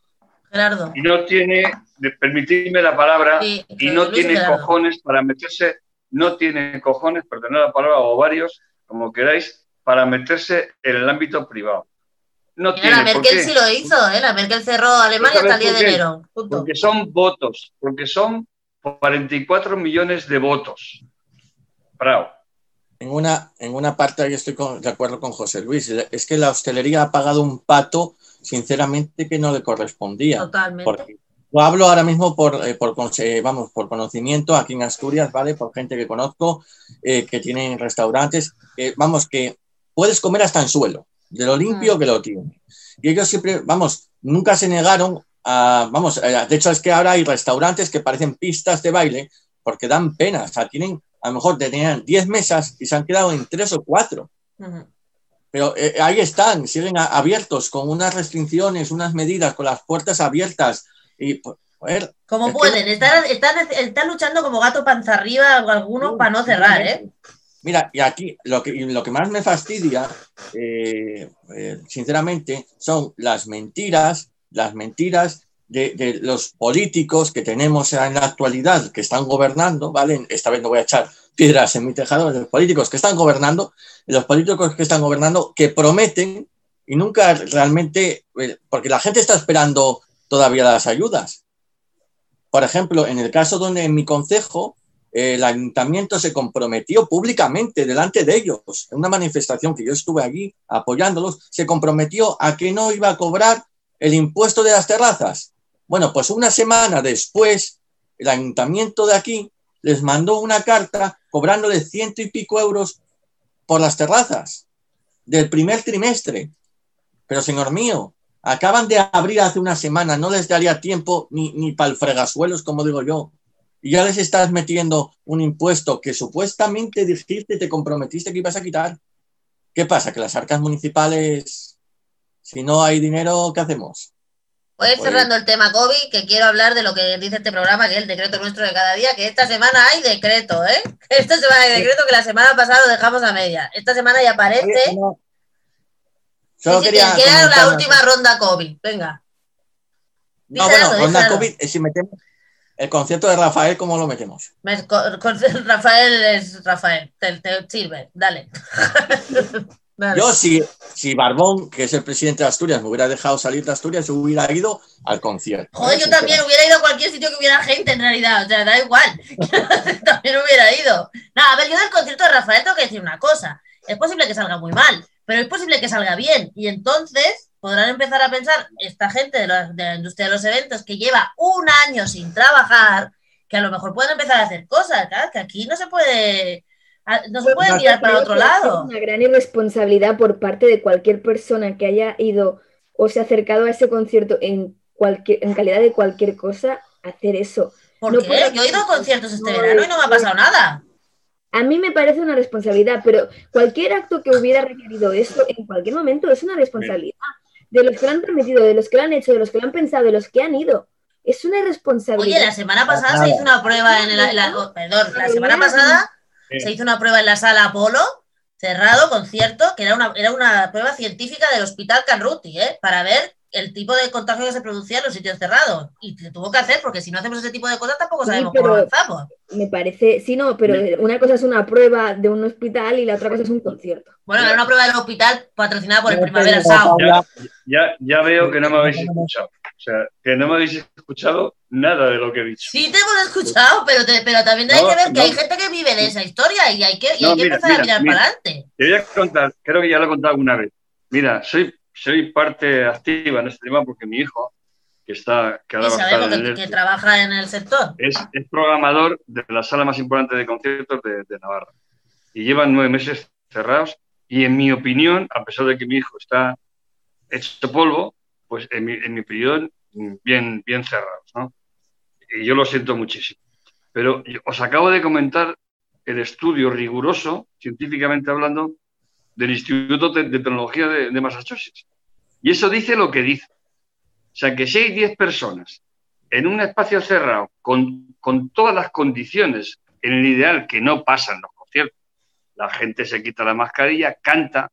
Gerardo. Y no tiene, de permitirme la palabra, Sí, y no tiene Gerardo. cojones para meterse, no tiene cojones, perdonad la palabra, o varios, como queráis, para meterse en el ámbito privado. No Mira, tiene la por Merkel qué. sí lo hizo, ¿eh? La Merkel cerró Alemania ¿Sabes hasta el 10 por de qué? enero. Punto. Porque son votos, porque son 44 millones de votos. Bravo. En una, en una parte ahí estoy con- de acuerdo con José Luis. Es que la hostelería ha pagado un pato, sinceramente, que no le correspondía. Totalmente. Porque yo hablo ahora mismo por, eh, por, conse- vamos, por conocimiento aquí en Asturias, ¿vale? Por gente que conozco, eh, que tienen restaurantes, vamos, que puedes comer hasta en suelo, de lo limpio Mm. que lo tienen. Y ellos siempre, vamos, nunca se negaron a, vamos, eh, de hecho es que ahora hay restaurantes que parecen pistas de baile porque dan pena, o sea, tienen, a lo mejor tenían 10 mesas y se han quedado en 3 o 4. Ujú. Pero eh, ahí están, siguen a- abiertos con unas restricciones, unas medidas, con las puertas abiertas. Y, pues, joder, Como Es que- pueden, están, están, están luchando como gato panza arriba algunos para no cerrar, ¿eh? Mira, y aquí lo que, lo que más me fastidia, eh, eh, sinceramente, son las mentiras, las mentiras de, los políticos que tenemos en la actualidad, que están gobernando, ¿vale? Esta vez no voy a echar piedras en mi tejado, de los políticos que están gobernando, los políticos que están gobernando, que prometen y nunca realmente, eh, porque la gente está esperando todavía las ayudas. Por ejemplo, en el caso donde en mi concejo, el ayuntamiento se comprometió públicamente delante de ellos, en una manifestación que yo estuve allí apoyándolos, se comprometió a que no iba a cobrar el impuesto de las terrazas. Bueno, pues una semana después, el ayuntamiento de aquí les mandó una carta cobrándole ciento y pico euros por las terrazas del primer trimestre. Pero señor mío, acaban de abrir hace una semana, no les daría tiempo ni, ni para el fregasuelos, como digo yo y ya les estás metiendo un impuesto que supuestamente dijiste, te comprometiste que ibas a quitar. ¿Qué pasa? Que las arcas municipales, si no hay dinero, ¿qué hacemos? Voy a ir Pues- cerrando el tema COVID, que quiero hablar de lo que dice este programa, que es el decreto nuestro de cada día, que esta semana hay decreto, ¿eh? [LAUGHS] Esta semana hay decreto que la semana pasada lo dejamos a media. Esta semana ya aparece. Oye, no. Solo Sí, sí, quería que la última ronda COVID. Venga. No, Díselo, bueno, ronda díselo. COVID, eh, si metemos el concepto de Rafael, ¿cómo lo metemos? [LAUGHS] Rafael es Rafael. Te, te sirve. Dale. [LAUGHS] Yo, si, si Barbón, que es el presidente de Asturias, me hubiera dejado salir de Asturias, hubiera ido al concierto. Joder, yo también hubiera ido a cualquier sitio que hubiera gente en realidad, o sea, da igual. [LAUGHS] también hubiera ido. No, a ver, yo del concierto de Rafael tengo que decir una cosa. Es posible que salga muy mal, pero es posible que salga bien. Y entonces podrán empezar a pensar esta gente de la, de la industria de los eventos que lleva un año sin trabajar, que a lo mejor pueden empezar a hacer cosas, claro, que aquí no se puede, no se puede mirar para otro lado. Es una gran irresponsabilidad por parte de cualquier persona que haya ido o se ha acercado a ese concierto en, cualquier, en calidad de cualquier cosa, hacer eso. ¿Por no qué? puedo- Yo he ido a conciertos este no, verano y no me ha pasado nada. A mí me parece una responsabilidad, pero cualquier acto que hubiera requerido eso en cualquier momento es una responsabilidad. De los que lo han permitido, de los que lo han hecho, de los que lo han pensado, de los que han ido. Es una irresponsabilidad. Oye, la semana pasada se hizo una prueba en la, la- oh, perdón, la semana pasada se hizo una prueba en la sala Apolo, cerrado, concierto, que era una, era una prueba científica del Hospital Canruti, ¿eh? Para ver el tipo de contagio que se producía en los sitios cerrados. Y se tuvo que hacer, porque si no hacemos ese tipo de cosas tampoco sabemos pero- cómo avanzamos. Me parece, sí, no, pero una cosa es una prueba de un hospital y la otra cosa es un concierto. Bueno, era una prueba del hospital patrocinada por el Primavera Sound. Ya veo que no me habéis escuchado. O sea, que no me habéis escuchado nada de lo que he dicho. Sí te hemos escuchado, pero, te- pero también hay No, que ver que no. hay gente que vive de esa historia y hay que, y No, hay que mira, empezar a mira, mirar mira. para adelante. Te voy a contar, creo que ya lo he contado alguna vez. Mira, soy, soy parte activa en este tema porque mi hijo, que está, que a en que, que ERTE, trabaja en el sector. es, es programador de la sala más importante de conciertos de, de Navarra. Y llevan nueve meses cerrados. Y en mi opinión, a pesar de que mi hijo está hecho polvo, pues en mi, en mi opinión, bien, bien cerrados. ¿no? Y yo lo siento muchísimo. Pero os acabo de comentar el estudio riguroso, científicamente hablando, del Instituto de, Tecnología de, de Massachusetts. Y eso dice lo que dice. O sea, que si hay 10 personas en un espacio cerrado, con, con todas las condiciones, en el ideal que no pasan los conciertos, la gente se quita la mascarilla, canta,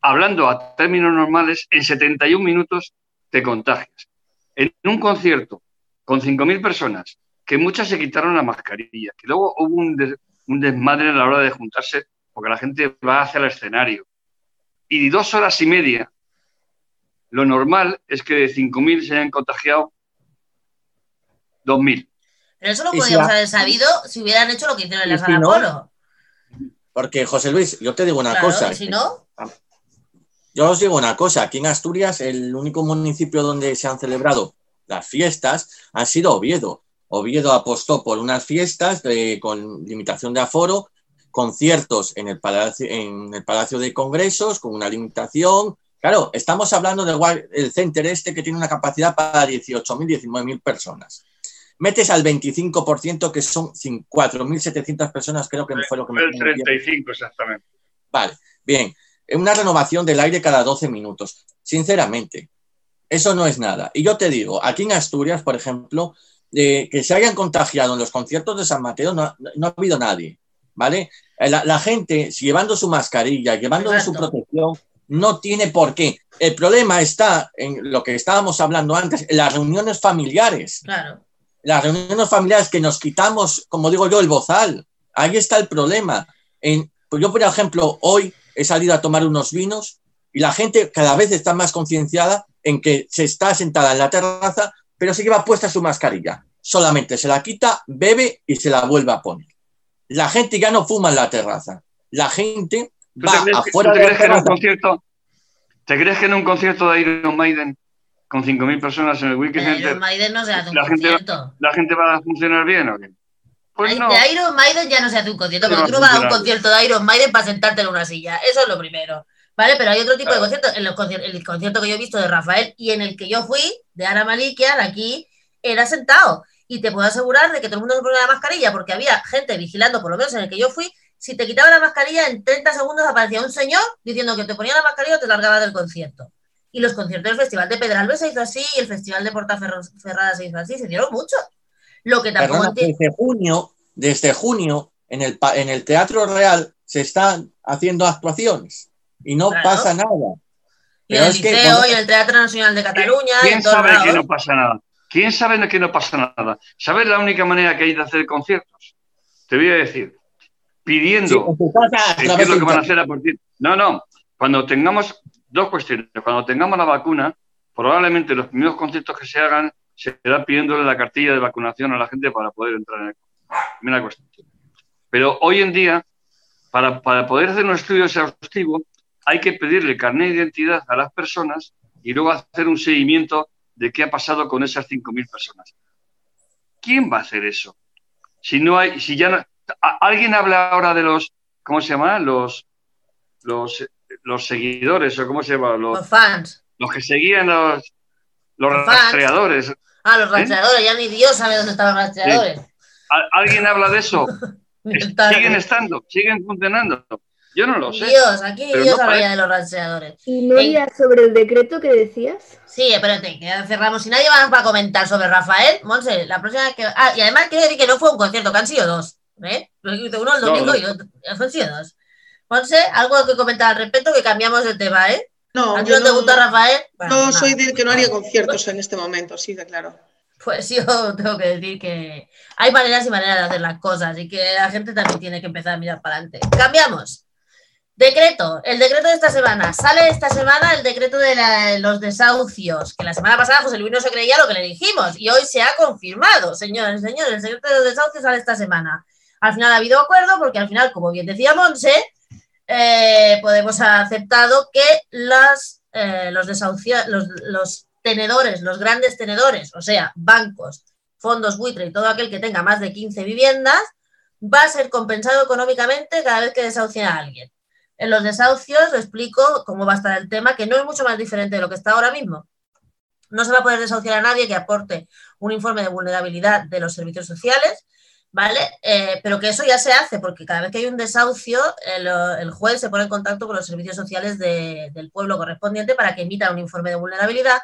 hablando a términos normales, en 71 minutos te contagias. En un concierto con 5.000 personas, que muchas se quitaron la mascarilla, que luego hubo un, des- un desmadre a la hora de juntarse, porque la gente va hacia el escenario, y dos horas y media. Lo normal es que de 5.000 se hayan contagiado 2.000. Pero eso lo si podríamos la- haber sabido si hubieran hecho lo que hicieron en la si sala no, Polo. Porque, José Luis, yo te digo una Claro, cosa. si no, Yo os digo una cosa, aquí en Asturias el único municipio donde se han celebrado las fiestas ha sido Oviedo. Oviedo apostó por unas fiestas de- con limitación de aforo, conciertos en el, palacio, en el Palacio de Congresos con una limitación. Claro, estamos hablando del el center este que tiene una capacidad para 18.000, 19.000 personas. Metes al 25% que son 4.700 personas, creo que fue lo que me El 35 exactamente. Vale, bien. Una renovación del aire cada 12 minutos. Sinceramente, eso no es nada. Y yo te digo, aquí en Asturias, por ejemplo, eh, que se hayan contagiado en los conciertos de San Mateo, no, no ha habido nadie, ¿vale? Eh, La, la gente, llevando su mascarilla, llevando su protección, no tiene por qué. El problema está en lo que estábamos hablando antes, en las reuniones familiares claro. las reuniones familiares que nos quitamos, como digo yo, el bozal. Ahí está el problema. En, pues yo, por ejemplo, hoy he salido a tomar unos vinos y la gente cada vez está más concienciada en que se está sentada en la terraza, pero se lleva puesta su mascarilla. Solamente se la quita, bebe y se la vuelve a poner. La gente ya no fuma en la terraza. La gente ¿Tú va que- afuera te de la crees que en un terraza. concierto, ¿te crees que en un concierto de Iron Maiden con 5.000 personas en el Wiki De Iron Center Maiden no se hace un la gente- concierto. la gente va a funcionar bien o qué? Pues no. De Iron Maiden ya no se hace un concierto, porque tú no vas a un concierto de Iron Maiden para sentarte en una silla. Eso es lo primero. ¿Vale? Pero hay otro tipo de conciertos. En los concier- el concierto que yo he visto de Rafael y en el que yo fui, de Ana Malikian, aquí, era sentado. Y te puedo asegurar de que todo el mundo se ponía la mascarilla porque había gente vigilando, por lo menos en el que yo fui. Si te quitaba la mascarilla, en 30 segundos aparecía un señor diciendo que te ponía la mascarilla o te largaba del concierto. Y los conciertos del Festival de Pedralbes se hizo así, y el Festival de Portaferrada se hizo así, se dieron muchos. Lo que tampoco Perdona, entiendo. desde junio, desde junio, en el, en el Teatro Real se están haciendo actuaciones y no Claro. pasa nada. Y en el es que Liceo, cuando- y en el Teatro Nacional de Cataluña, ¿Quién en sabe que no pasa nada? ¿Quién sabe de que no pasa nada? ¿Sabes la única manera que hay de hacer conciertos? Te voy a decir, Sí, pidiendo a ¿Qué es lo que van a hacer a partir? No, no. Cuando tengamos dos cuestiones. Cuando tengamos la vacuna, probablemente los primeros conciertos que se hagan será pidiéndole la cartilla de vacunación a la gente para poder entrar en el Primera cuestión. Pero hoy en día, para, para poder hacer un estudio exhaustivo, hay que pedirle carnet de identidad a las personas y luego hacer un seguimiento de qué ha pasado con esas 5.000 personas. ¿Quién va a hacer eso? Si no hay, si ya no, alguien habla ahora de los, ¿cómo se llama? Los, los, los seguidores o cómo se llama, los, Los fans. los que seguían los, los Los fans. Ah, los ¿Eh? rastreadores, ya ni Dios sabe dónde están los rastreadores. ¿Al- ¿Alguien habla de eso? [LAUGHS] ¿Siguen estando? ¿Siguen funcionando? Yo no lo sé. Dios, aquí Dios no habla de los rastreadores. ¿Y Noria sobre el decreto que decías? Sí, espérate, que ya cerramos. Si nadie va a comentar sobre Rafael, Monse, la próxima vez que. Ah, y además quiero decir que no fue un concierto, que han sido dos. ¿eh? Uno el No, domingo no. y otro. Han sido dos. Monse, algo que comentar al respecto, que cambiamos de tema, ¿eh? No, ¿A ti yo no te gusta Rafael? Bueno, no soy del que no haría conciertos en este momento, sí, de claro. Pues yo [LAUGHS] tengo que decir que hay maneras y maneras de hacer las cosas y que la gente también tiene que empezar a mirar para adelante. Cambiamos. Decreto. El decreto de esta semana. Sale esta semana el decreto de la- los desahucios, que la semana pasada José Luis no se creía lo que le dijimos y hoy se ha confirmado. Señores, señores, el decreto de los desahucios sale esta semana. Al final ha habido acuerdo porque al final, como bien decía Monse, eh, Podemos ha aceptado que eh, los, los, los tenedores, los grandes tenedores, o sea, bancos, fondos buitre y todo aquel que tenga más de 15 viviendas, va a ser compensado económicamente cada vez que desahucien a alguien. En los desahucios, lo explico cómo va a estar el tema, que no es mucho más diferente de lo que está ahora mismo. No se va a poder desahuciar a nadie que aporte un informe de vulnerabilidad de los servicios sociales, ¿vale? Eh, pero que eso ya se hace, porque cada vez que hay un desahucio, el, el juez se pone en contacto con los servicios sociales de- del pueblo correspondiente para que emita un informe de vulnerabilidad,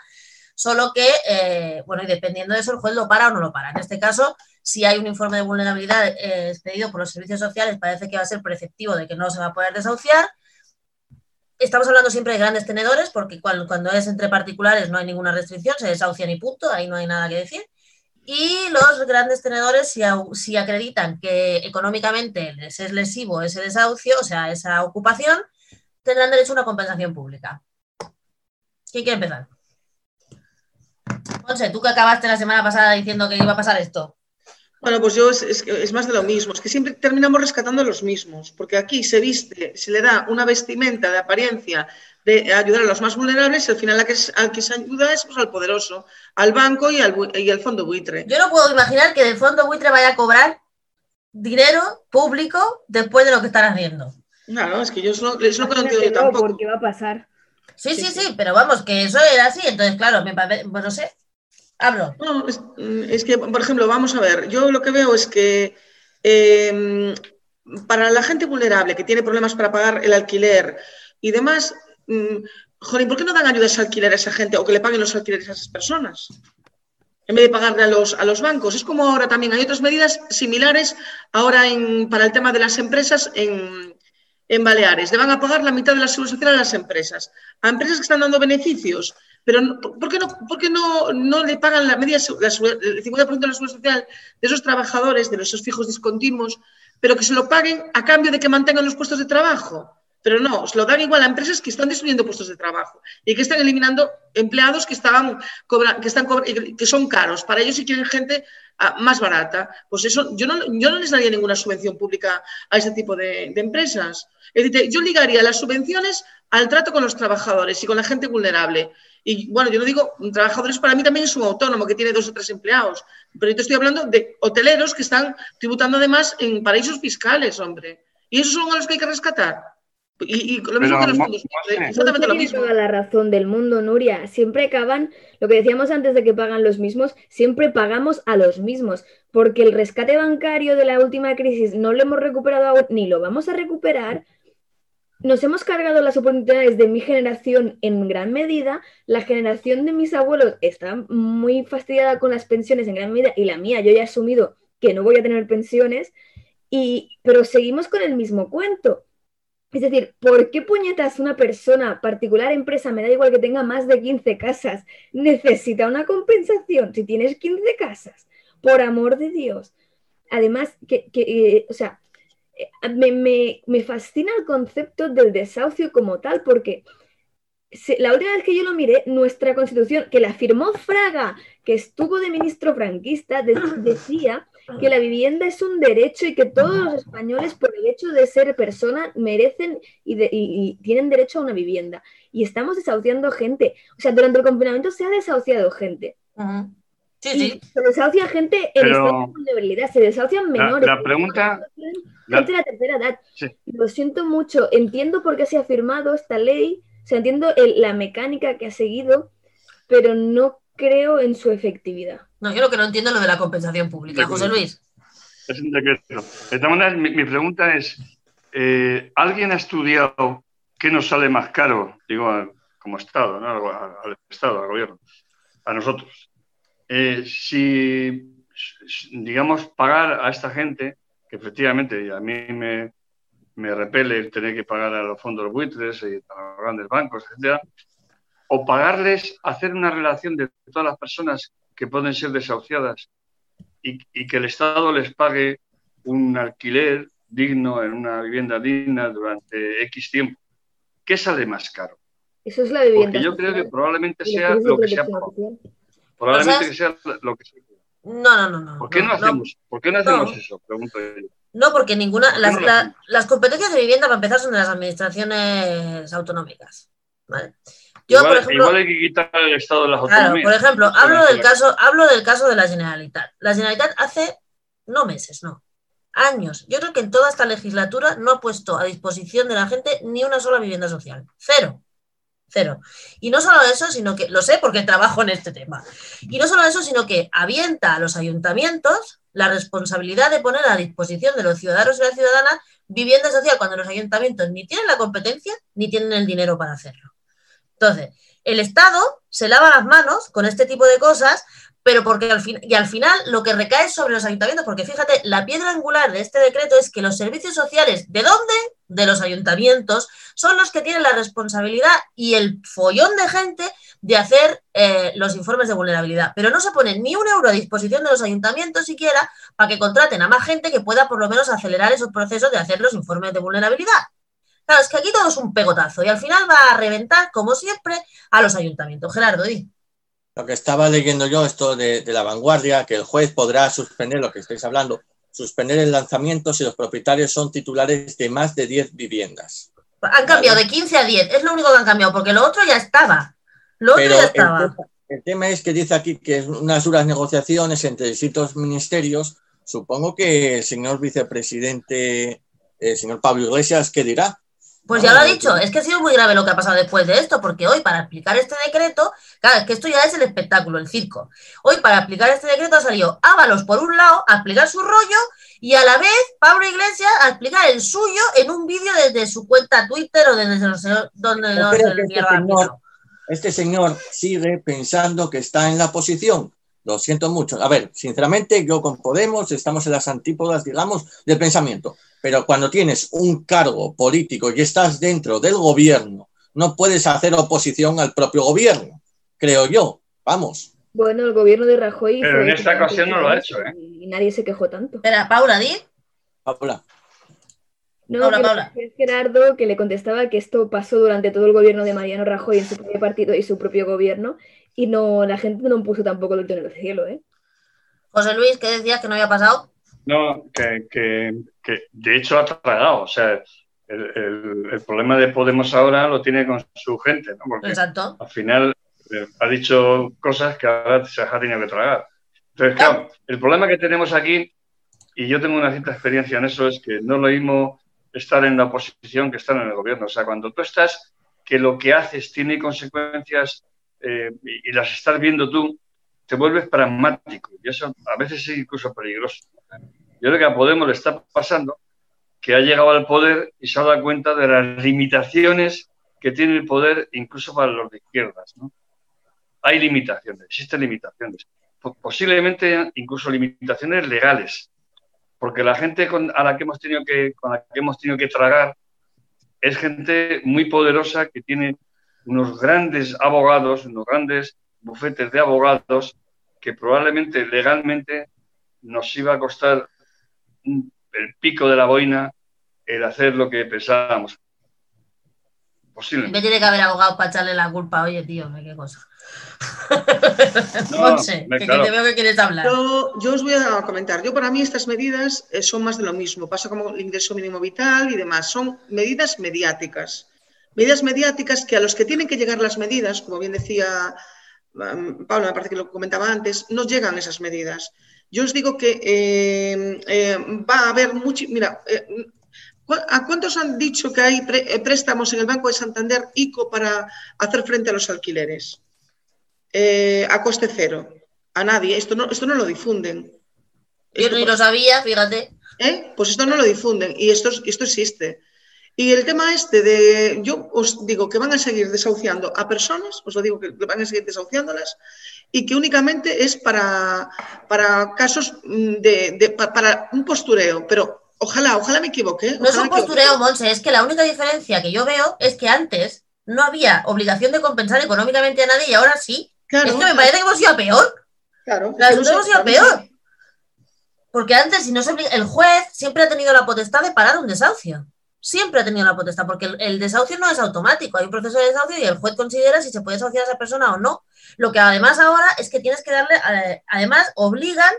solo que, eh, bueno, y dependiendo de eso, el juez lo para o no lo para. En este caso, si hay un informe de vulnerabilidad eh, expedido por los servicios sociales, parece que va a ser preceptivo de que no se va a poder desahuciar. Estamos hablando siempre de grandes tenedores, porque cuando, cuando es entre particulares no hay ninguna restricción, se desahucian y punto, ahí no hay nada que decir. Y los grandes tenedores, si, si acreditan que económicamente les es lesivo ese desahucio, o sea, esa ocupación, tendrán derecho a una compensación pública. ¿Quién quiere empezar? Monse, tú que acabaste la semana pasada diciendo que iba a pasar esto. Bueno, pues yo es, es, es, más de lo mismo, es que siempre terminamos rescatando a los mismos, porque aquí se viste, se le da una vestimenta de apariencia de ayudar a los más vulnerables y al final al que, al que se ayuda es pues, al poderoso, al banco y al, y al fondo buitre. Yo no puedo imaginar que del fondo buitre vaya a cobrar dinero público después de lo que están haciendo. No, es que yo es lo, es lo que no entiendo yo tampoco. Porque va a pasar. Sí, sí, sí, sí, pero vamos, que eso era así, entonces claro, me parece, pues no sé, hablo. No, es, es, que, por ejemplo, vamos a ver, yo lo que veo es que eh, para la gente vulnerable que tiene problemas para pagar el alquiler y demás, mmm, joder, ¿por qué no dan ayudas a alquiler a esa gente o que le paguen los alquileres a esas personas? En vez de pagarle a los, a los bancos. Es como ahora también hay otras medidas similares ahora en, para el tema de las empresas en, en Baleares. Le van a pagar la mitad de la seguridad social a las empresas. A empresas que están dando beneficios. Pero ¿por qué no, por qué no, no le pagan la media, la, el 50% de la seguridad social de esos trabajadores, de esos fijos discontinuos, pero que se lo paguen a cambio de que mantengan los puestos de trabajo? Pero no, se lo dan igual a empresas que están destruyendo puestos de trabajo y que están eliminando empleados que, estaban cobra, que, están que son caros para ellos y quieren gente uh, más barata. Pues eso, yo no, yo no les daría ninguna subvención pública a ese tipo de, de empresas. Es decir, yo ligaría las subvenciones al trato con los trabajadores y con la gente vulnerable. Y bueno, yo no digo, trabajadores para mí también es un autónomo que tiene dos o tres empleados, pero yo te estoy hablando de hoteleros que están tributando además en paraísos fiscales, hombre. Y esos son a los que hay que rescatar. Y, y, lo mismo Pero, que los fondos, exactamente no lo mismo. toda la razón del mundo, Nuria. Siempre acaban, lo que decíamos antes de que pagan los mismos, siempre pagamos a los mismos, porque el rescate bancario de la última crisis no lo hemos recuperado aún, ni lo vamos a recuperar. Nos hemos cargado las oportunidades de mi generación en gran medida. La generación de mis abuelos está muy fastidiada con las pensiones en gran medida y la mía, yo ya he asumido que no voy a tener pensiones, y, pero seguimos con el mismo cuento. Es decir, ¿por qué puñetas una persona, particular empresa, me da igual que tenga más de 15 casas, necesita una compensación si tienes 15 casas? Por amor de Dios. Además, que, eh, o sea, me, me, me, fascina el concepto del desahucio como tal, porque la última vez que yo lo miré, nuestra constitución, que la firmó Fraga, que estuvo de ministro franquista, de, decía que la vivienda es un derecho y que todos los españoles, por el hecho de ser persona, merecen y, tienen derecho a una vivienda. Y estamos desahuciando gente. O sea, durante el confinamiento se ha desahuciado gente. Sí, y sí. se desahucia gente en Pero estado de vulnerabilidad, se desahucian menores. La, la pregunta. Gente de la tercera edad. Sí. Lo siento mucho. Entiendo por qué se ha firmado esta ley, o sea, entiendo el, la mecánica que ha seguido, pero no creo en su efectividad. No, yo lo que no entiendo es lo de la compensación pública, José Luis. Es un decreto. De todas maneras, mi, mi pregunta es: eh, ¿alguien ha estudiado qué nos sale más caro, digo, como Estado, ¿no? al Estado, al gobierno, a nosotros? Eh, si, digamos, pagar a esta gente, que efectivamente a mí me, me repele el tener que pagar a los fondos buitres y a los grandes bancos, etcétera, o pagarles, hacer una relación de todas las personas que pueden ser desahuciadas y, y, que el Estado les pague un alquiler digno en una vivienda digna durante X tiempo. ¿Qué sale más caro? Eso es la vivienda. Porque yo creo que probablemente sea lo que sea. Probablemente sea lo que sea. No, no, no, no. ¿Por qué no, no hacemos, ¿por qué no hacemos no. eso? Pregunto yo. No, porque ninguna. Las, la, las, competencias de vivienda, para empezar, son de las administraciones autonómicas. ¿vale? Yo, igual, por ejemplo, igual hay que quitar el estado de las autonomías. Claro, por ejemplo, hablo del, caso, hablo del caso de la Generalitat. La Generalitat hace, no meses, no, años. Yo creo que en toda esta legislatura no ha puesto a disposición de la gente ni una sola vivienda social. Cero. Cero. Y no solo eso, sino que, lo sé porque trabajo en este tema, y no solo eso, sino que avienta a los ayuntamientos la responsabilidad de poner a disposición de los ciudadanos y las ciudadanas vivienda social cuando los ayuntamientos ni tienen la competencia ni tienen el dinero para hacerlo. Entonces, el Estado se lava las manos con este tipo de cosas, pero porque al fin, y al final lo que recae sobre los ayuntamientos, porque fíjate, la piedra angular de este decreto es que los servicios sociales, ¿de dónde? De los ayuntamientos, son los que tienen la responsabilidad y el follón de gente de hacer eh, los informes de vulnerabilidad. Pero no se pone ni un euro a disposición de los ayuntamientos siquiera para que contraten a más gente que pueda por lo menos acelerar esos procesos de hacer los informes de vulnerabilidad. Claro, es que aquí todo es un pegotazo y al final va a reventar, como siempre, a los ayuntamientos. Gerardo, di. Lo que estaba leyendo yo, esto de la vanguardia, que el juez podrá suspender lo que estáis hablando, suspender el lanzamiento si los propietarios son titulares de más de 10 viviendas. Han cambiado de 15 a 10, es lo único que han cambiado, porque lo otro ya estaba. Lo otro ya el estaba. tema, el tema es que dice aquí que es unas duras negociaciones entre distintos ministerios. Supongo que el señor vicepresidente, el señor Pablo Iglesias, ¿qué dirá? Pues ya lo ha dicho, es que ha sido muy grave lo que ha pasado después de esto, porque hoy para explicar este decreto, claro, es que esto ya es el espectáculo, el circo. Hoy para explicar este decreto ha salido Ábalos por un lado a explicar su rollo y a la vez Pablo Iglesias a explicar el suyo en un vídeo desde su cuenta Twitter o desde no sé dónde Yo no este señor- pillado. Este señor sigue pensando que está en la oposición. Lo siento mucho. A ver, sinceramente, yo con Podemos estamos en las antípodas, digamos, del pensamiento. Pero cuando tienes un cargo político y estás dentro del gobierno, no puedes hacer oposición al propio gobierno, creo yo. Vamos. Bueno, el gobierno de Rajoy. Pero en esta ocasión no lo ha hecho, ¿eh? Y nadie se quejó tanto. Espera, Paula, di. Paula. No, Paula, que Paula. Gerardo que le contestaba que esto pasó durante todo el gobierno de Mariano Rajoy en su propio partido y su propio gobierno y no la gente no puso tampoco el grito en el cielo, ¿eh? José Luis, ¿qué decías que no había pasado? No, que, que- que de hecho ha tragado. O sea, el, el- el problema de Podemos ahora lo tiene con su gente, ¿no? Porque Exacto. al final eh, ha dicho cosas que ahora se ha tenido que tragar. Entonces, claro, el problema que tenemos aquí, y yo tengo una cierta experiencia en eso, es que no lo mismo estar en la oposición que estar en el gobierno. O sea, cuando tú estás, que lo que haces tiene consecuencias eh, y, y las estás viendo tú, te vuelves pragmático. Y eso a veces es incluso peligroso. Yo creo que a Podemos le está pasando que ha llegado al poder y se ha dado cuenta de las limitaciones que tiene el poder incluso para los de izquierdas. ¿no? Hay limitaciones, existen limitaciones. Po- Posiblemente incluso limitaciones legales, porque la gente con, a la que hemos tenido que, con la que hemos tenido que tragar es gente muy poderosa que tiene unos grandes abogados, unos grandes bufetes de abogados que probablemente legalmente nos iba a costar un- el pico de la boina el hacer lo que pensábamos. En Posiblemente. vez tiene que haber abogados para echarle la culpa, oye, tío, qué cosa. [LAUGHS] No, Monse, me- que, te veo que quieres hablar. Yo, yo os voy a comentar. Yo para mí estas medidas eh, son más de lo mismo. Pasa como el ingreso mínimo vital y demás. Son medidas mediáticas. Medidas mediáticas que a los que tienen que llegar las medidas, como bien decía um, Pablo, me parece que lo comentaba antes, no llegan esas medidas. Yo os digo que eh, eh, va a haber mucho... Mira, eh, ¿cu- ¿a cuántos han dicho que hay pre- préstamos en el Banco de Santander ICO para hacer frente a los alquileres? A coste cero. A nadie. Esto no, esto no lo difunden. Yo Esto, ni lo sabía, fíjate. ¿eh? Pues esto no lo difunden y esto, esto existe. Y el tema este de, yo os digo que van a seguir desahuciando a personas, os lo digo que van a seguir desahuciándolas y que únicamente es para, para casos mm, de, de- pa- para un postureo, pero ojalá, ojalá me equivoque. ¿eh? No es un postureo, Monse, es que la única diferencia que yo veo es que antes no había obligación de compensar económicamente a nadie y ahora sí. Claro, es que me parece que hemos ido a peor. claro, La que no hemos ido a peor. Porque antes, si no se obliga- el juez siempre ha tenido la potestad de parar un desahucio. Siempre ha tenido la potestad, porque el, el desahucio no es automático. Hay un proceso de desahucio y el juez considera si se puede desahuciar a esa persona o no. Lo que además ahora es que tienes que darle, eh, además obligan,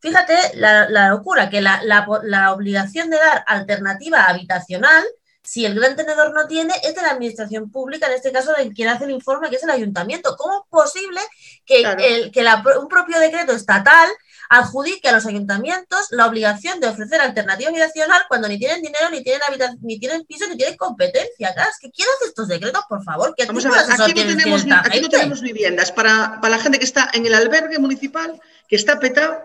fíjate la, la locura, que la, la obligación de dar alternativa habitacional, si el gran tenedor no tiene, es de la administración pública, en este caso de quien hace el informe, que es el ayuntamiento. ¿Cómo es posible que, Claro. el, que un propio decreto estatal adjudique a los ayuntamientos la obligación de ofrecer alternativa habitacional cuando ni tienen dinero, ni tienen ni tienen piso, ni tienen competencia. Claro, es que ¿quién hace estos decretos, por favor? ¿Qué Vamos a ver, aquí no, tenemos, aquí no tenemos viviendas para, para la gente que está en el albergue municipal, que está petado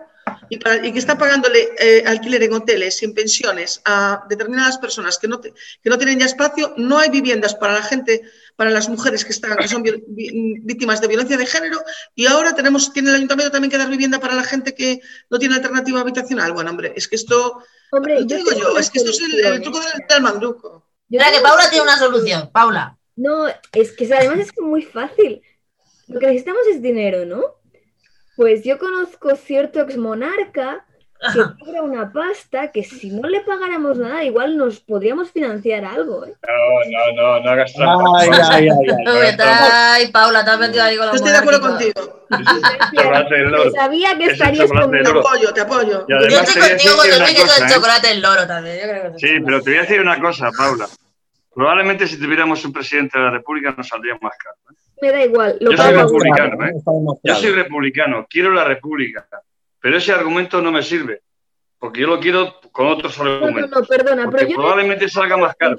y, para- y que está pagándole eh, alquiler en hoteles sin pensiones a determinadas personas que no, te- que no tienen ya espacio. No hay viviendas para la gente, para las mujeres que, están, que son vi- vi- víctimas de violencia de género y ahora tenemos, tiene el ayuntamiento también que dar vivienda para la gente que no tiene alternativa habitacional. Bueno, hombre, es que esto, Hombre, lo yo digo tengo yo, es que esto es el, truco del, del manduco. Espera, que Paula tiene una solución. Paula. No, es que además es muy fácil. Lo que necesitamos es dinero, ¿no? Pues yo conozco cierto exmonarca que cobra una pasta que si no le pagáramos nada, igual nos podríamos financiar algo. ¿eh? No, no, no, no hagas trampa. Ay, ay, ay, ay. No, [LAUGHS] Ay, Paula, te has metido ahí con Yo los estoy de acuerdo contigo. Chocolate del loro. Sabía que Es el estarías conmigo. Te apoyo, te apoyo. Yo estoy contigo con el pique del cosa, ¿eh? chocolate del loro también. Yo creo que Sí, pero te voy a decir una cosa, Paula. Probablemente si tuviéramos un presidente de la República nos saldría más caro. ¿eh? Me da igual. Lo Yo soy republicano, ¿eh? Yo soy republicano, quiero la República, pero ese argumento no me sirve, porque yo lo quiero con otros No, no, argumentos. no, perdona, pero yo probablemente salga más caro.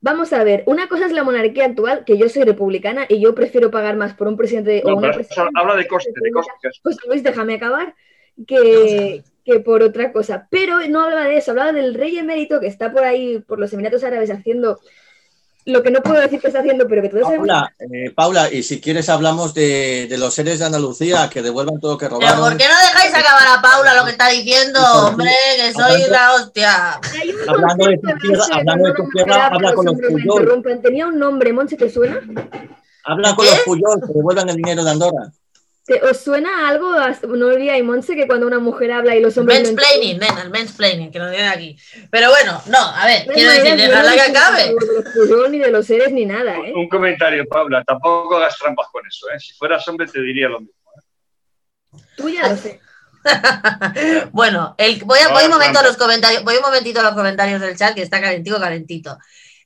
Vamos a ver, una cosa es la monarquía actual, que yo soy republicana y yo prefiero pagar más por un presidente o No, una pero presidenta. habla de coste, de costes. José Luis, déjame acabar, que, que por otra cosa. Pero no hablaba de eso, hablaba del rey emérito que está por ahí, por los Emiratos Árabes, haciendo lo que no puedo decir que está haciendo, pero que todos. Paula, eh, Paula, y si quieres hablamos de, de los seres de Andalucía que devuelvan todo lo que Pero robaron. ¿por qué no dejáis acabar a Paula lo que está diciendo? Hombre, que soy la hostia. Hablando de tu tierra, hablando de tu tierra, habla pero con los Puyol. Tenía un nombre, Monse, ¿te suena? Habla con ¿Qué? los Puyol que devuelvan el dinero de Andorra. ¿Te- ¿Os suena algo, a Noelia y Monse, que cuando una mujer habla y los hombres... no Mansplaining, nena, el mansplaining, que nos viene aquí. Pero bueno, no, a ver, No quiero decir, dejarla no que acabe. De los Puyol, ni de los seres, ni nada, ¿eh? Un comentario, Paula, tampoco hagas trampas con eso. ¿eh? Si fueras hombre te diría lo mismo. ¿eh? Tú ya lo sé. [LAUGHS] bueno, el, voy, a, No, voy un momento a los comentarios, voy un momentito a los comentarios del chat que está calentico, calentito.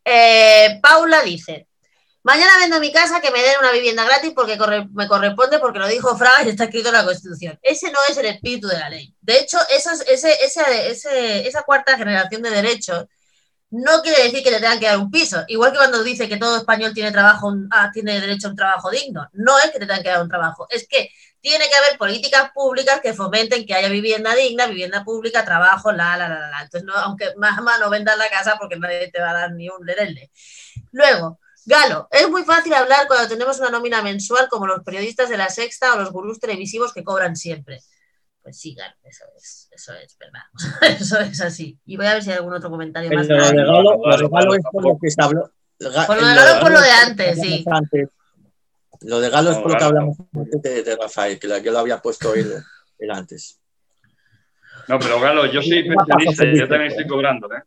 Eh, Paula dice: Mañana vendo mi casa que me den una vivienda gratis porque me corresponde porque lo dijo Fraga y está escrito en la Constitución. Ese no es el espíritu de la ley. De hecho, esa cuarta generación de derechos no quiere decir que te tengan que dar un piso. Igual que cuando dice que todo español tiene trabajo, ah, tiene derecho a un trabajo digno. No es que te tengan que dar un trabajo, es que tiene que haber políticas públicas que fomenten que haya vivienda digna, vivienda pública, trabajo, la, la, la, la. Entonces, aunque más más no vendas la casa porque nadie te va a dar ni un lerele. Luego, Galo, es muy fácil hablar cuando tenemos una nómina mensual como los periodistas de la Sexta o los gurús televisivos que cobran siempre. Pues sí, Galo, eso es, eso es verdad. [LAUGHS] Eso es así. Y voy a ver si hay algún otro comentario Pero más. lo de Galo, vale, lo de Galo vale, es por lo que se habló. Por lo de Galo es por lo de antes, sí. antes. Lo de Galo es por lo que hablamos antes de, de Rafael, que la- yo lo había puesto él, [LAUGHS] él antes. No, pero Galo, yo soy pensionista y yo también estoy cobrando. ¿eh?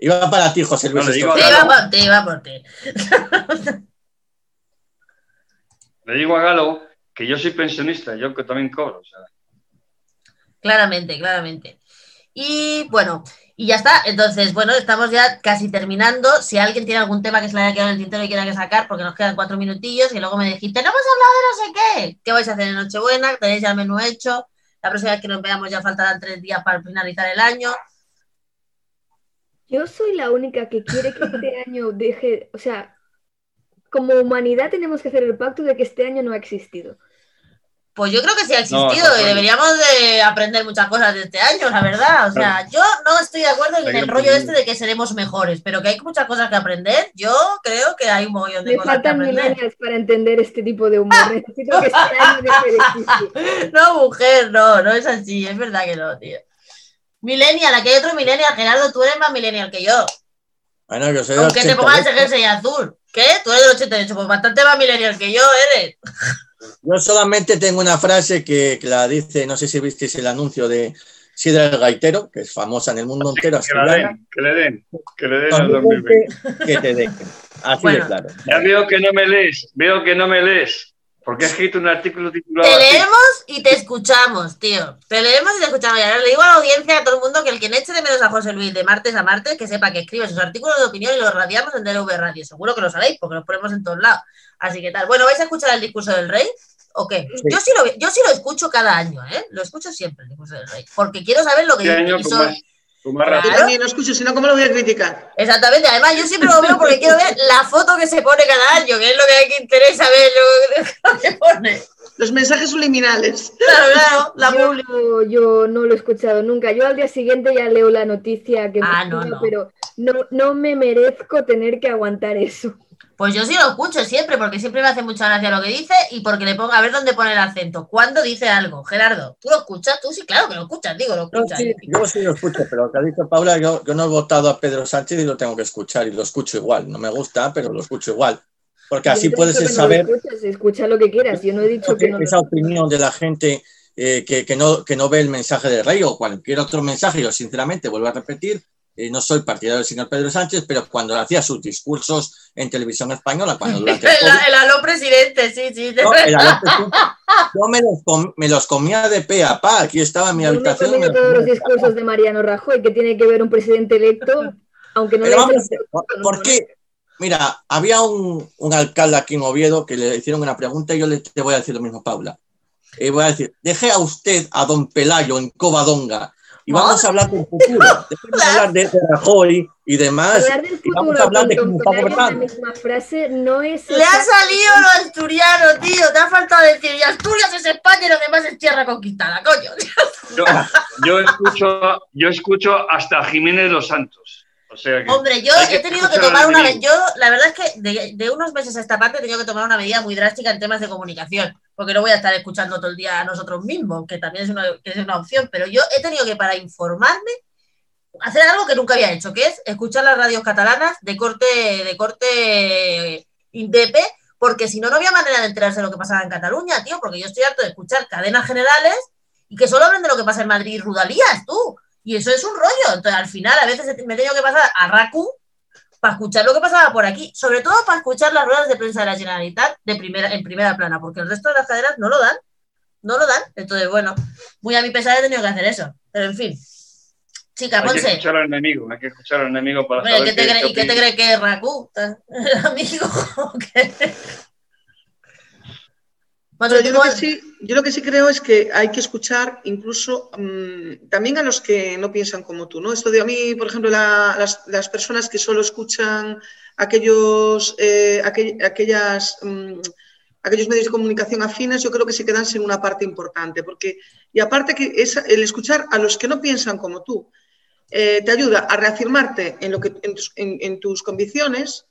Iba para ti, José Luis. No, le esto. digo Sí, a va Galo. por ti, va por ti. [LAUGHS] Le digo a Galo que yo soy pensionista, yo que también cobro. o sea, Claramente, claramente. Y bueno, y ya está. Entonces, bueno, estamos ya casi terminando. Si alguien tiene algún tema que se le haya quedado en el tintero y quiera que sacar, porque nos quedan cuatro minutillos, y luego me dijiste, no hemos hablado de no sé qué. ¿Qué vais a hacer en Nochebuena? ¿Tenéis ya el menú hecho? La próxima vez que nos veamos ya faltarán tres días para finalizar el año. Yo soy la única que quiere que este [LAUGHS] año deje, o sea, como humanidad tenemos que hacer el pacto de que este año no ha existido. Pues yo creo que sí ha No, existido y deberíamos de aprender muchas cosas de este año, la verdad. O sea, yo no estoy de acuerdo en Hay el rollo este de que seremos mejores, pero que hay muchas cosas que aprender. Yo creo que hay un montón de Me cosas que faltan aprender. milenios para entender este tipo de humor. [LAUGHS] Necesito que este año de. No, mujer, no, no es así, es verdad que no, tío. Millennial, aquí hay otro millennial, Gerardo, tú eres más millennial que yo. Bueno, yo soy del Aunque te pongas ese 88. jersey azul. ¿Qué? Tú eres del 88, pues bastante más millennial que yo eres. [LAUGHS] Yo solamente tengo una frase que, que la dice, no sé si visteis el anuncio de Sidra el Gaitero, que es famosa en el mundo entero. que, la den, que le den, que le den al 2020, 2020. que te dejen. Así Bueno. de claro. Ya veo que no me lees, veo que no me lees, porque he escrito un artículo titulado Te así. leemos y te escuchamos, tío. Te leemos y te escuchamos. Y ahora le digo a la audiencia, a todo el mundo, que el que eche de menos a José Luis de martes a martes, que sepa que escribe sus artículos de opinión y los radiamos en DLV Radio. Seguro que lo sabéis, porque los ponemos en todos lados. Así que tal. Bueno, ¿vais a escuchar el discurso del rey? ¿O qué? Sí. Yo, sí lo, yo sí lo escucho cada año, ¿eh? Lo escucho siempre, el discurso del rey. Porque quiero saber lo que Este dice. Año Y con soy- más, con más Yo razón. Claro. también lo escucho, si no, ¿cómo lo voy a criticar? Exactamente, además yo siempre lo veo porque quiero ver la foto que se pone cada año, que es lo que hay que interesa ver lo, que [LAUGHS] pone. Los mensajes subliminales. Claro, claro, la Yo, yo no lo he escuchado nunca. Yo al día siguiente ya leo la noticia que me Ah, no, escribe, no. pero no, no me merezco tener que aguantar eso. Pues yo sí lo escucho siempre, porque siempre me hace mucha gracia lo que dice y porque le pongo a ver dónde pone el acento. ¿Cuándo dice algo? Gerardo, ¿tú lo escuchas? Tú sí, claro que lo escuchas, digo, lo Yo escuchas. sí, yo sí lo escucho, pero lo que ha dicho Paula, yo, yo no he votado a Pedro Sánchez y lo tengo que escuchar y lo escucho igual. No me gusta, pero lo escucho igual. Porque así puedes no saber escucha lo que quieras. Yo no he dicho que no lo esa opinión de la gente eh, que, que no, que no ve el mensaje del rey o cualquier otro mensaje. Yo, sinceramente, vuelvo a repetir, eh, no soy partidario del señor Pedro Sánchez, pero cuando hacía sus discursos en televisión española, cuando [LAUGHS] durante el El, COVID, el aló presidente, sí, sí. no, el aló presidente, yo me los, com- me los comía de pe a pa. Aquí estaba en mi habitación. los todos los discursos de Mariano Rajoy, que tiene que ver un presidente electo, aunque no Pero le vamos, ¿por- ¿por qué? Mira, había un, un alcalde aquí en Oviedo que le hicieron una pregunta y yo le, te voy a decir lo mismo, Paula. Eh, voy a decir, deje a usted a don Pelayo en Covadonga y vamos a hablar del futuro. [LAUGHS] Dejemos de hablar de, de Rajoy y demás. Hablar del y vamos futuro a hablar de cómo está gobernando. misma frase no es... Le ha salido lo asturiano, tío. Te ha faltado decir, y Asturias es España y lo demás es tierra conquistada, coño. Yo, yo escucho, yo escucho hasta Jiménez Los Santos. O sea que Hombre, yo que he tenido que tomar una. Yo, la verdad es que de, de unos meses a esta parte he tenido que tomar una medida muy drástica en temas de comunicación. Porque no voy a estar escuchando todo el día a nosotros mismos, que también es una, que es una opción. Pero yo he tenido que, para informarme, hacer algo que nunca había hecho, que es escuchar las radios catalanas de corte, de corte indepe, porque si no, no había manera de enterarse de lo que pasaba en Cataluña, tío, porque yo estoy harto de escuchar cadenas generales y que solo hablen de lo que pasa en Madrid y Rudalías, tú. Y eso es un rollo. Entonces, al final, a veces me he tenido que pasar a RACU para escuchar lo que pasaba por aquí, sobre todo para escuchar las ruedas de prensa de la Generalitat de primera, en primera plana, porque el resto de las cadenas no lo dan, no lo dan. Entonces, bueno, muy a mi pesar he tenido que hacer eso. Pero en fin. Chica, Hay que escuchar al enemigo, hay que escuchar al enemigo para Hombre, saber ¿qué te, qué- cree- qué ¿Y qué te crees que es Raku? [LAUGHS] Amigo, [LAUGHS] ¿qué? Monse, Pero ¿tú yo, lo que sí, yo lo que sí creo es que hay que escuchar incluso mm, también a los que no piensan como tú, ¿no? Esto de a mí, por ejemplo, la- las, las personas que solo escuchan aquellos, eh, aquell- aquellas, mm, aquellos medios de comunicación afines, yo creo que se quedan sin una parte importante, porque, y aparte que es el escuchar a los que no piensan como tú, eh, te ayuda a reafirmarte en, lo que, en, tus, en- en tus convicciones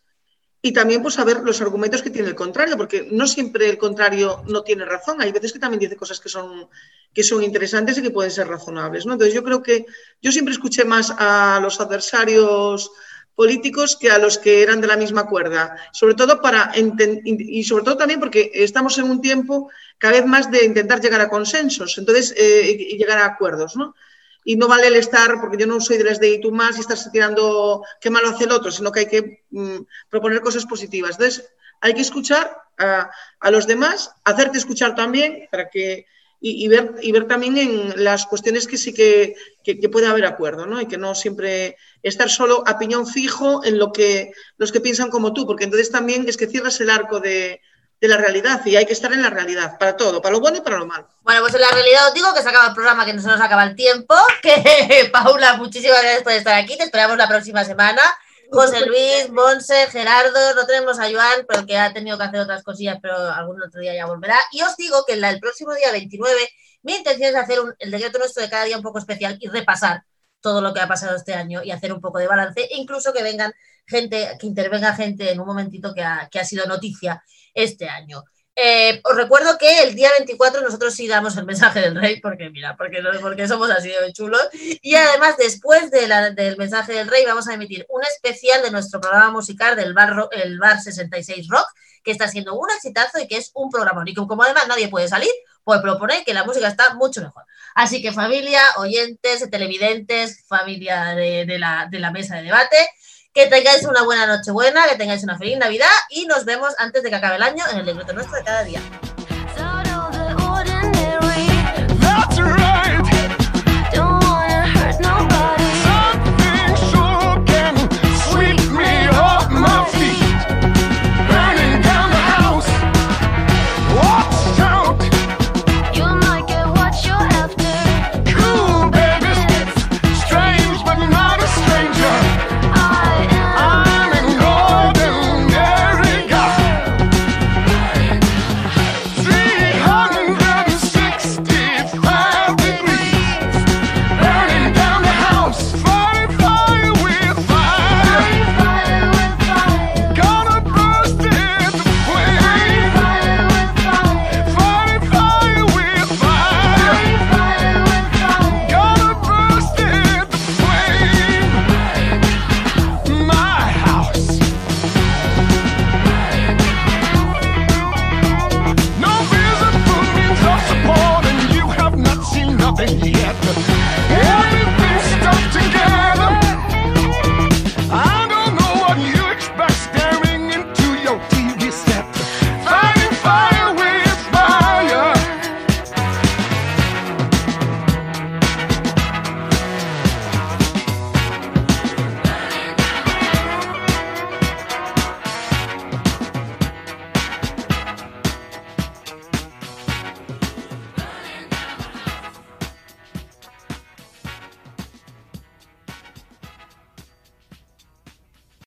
y también pues saber los argumentos que tiene el contrario, porque no siempre el contrario no tiene razón. Hay veces que también dice cosas que son, que son interesantes y que pueden ser razonables. ¿no? Entonces yo creo que yo siempre escuché más a los adversarios políticos que a los que eran de la misma cuerda, sobre todo para y sobre todo también porque estamos en un tiempo cada vez más de intentar llegar a consensos, entonces eh, y llegar a acuerdos, ¿no? Y no vale el estar, porque yo no soy de las de y más y estás tirando qué malo hace el otro, sino que hay que mm, proponer cosas positivas. Entonces, hay que escuchar a, a los demás, hacerte escuchar también para que y, ver, y ver también en las cuestiones que sí que, que, que puede haber acuerdo, ¿no? Y que no siempre estar solo a piñón fijo en lo que los que piensan como tú, porque entonces también es que cierras el arco de, de la realidad y hay que estar en la realidad, para todo, para lo bueno y para lo malo. Bueno, pues en la realidad os digo que se acaba el programa, que no se nos acaba el tiempo. [LAUGHS] Que Paula, muchísimas gracias por estar aquí. Te esperamos la próxima semana. José Luis, Monse, Gerardo, no tenemos a Joan, pero que ha tenido que hacer otras cosillas, pero algún otro día ya volverá. Y os digo que el próximo día 29, mi intención es hacer un- el decreto nuestro de cada día un poco especial y repasar todo lo que ha pasado este año y hacer un poco de balance, incluso que vengan gente, que intervenga gente en un momentito que ha, que ha sido noticia este año. Eh, os recuerdo que el día 24 nosotros sí damos el mensaje del rey, porque mira, porque, porque somos así de chulos. Y además, después de del mensaje del rey, vamos a emitir un especial de nuestro programa musical del bar, el bar 66 Rock, que está siendo un exitazo y que es un programa. Y como además nadie puede salir, pues propone que la música está mucho mejor. Así que familia, oyentes, televidentes, familia de, de la, de la mesa de debate, que tengáis una buena noche buena, que tengáis una feliz Navidad y nos vemos antes de que acabe el año en el decreto nuestro de cada día.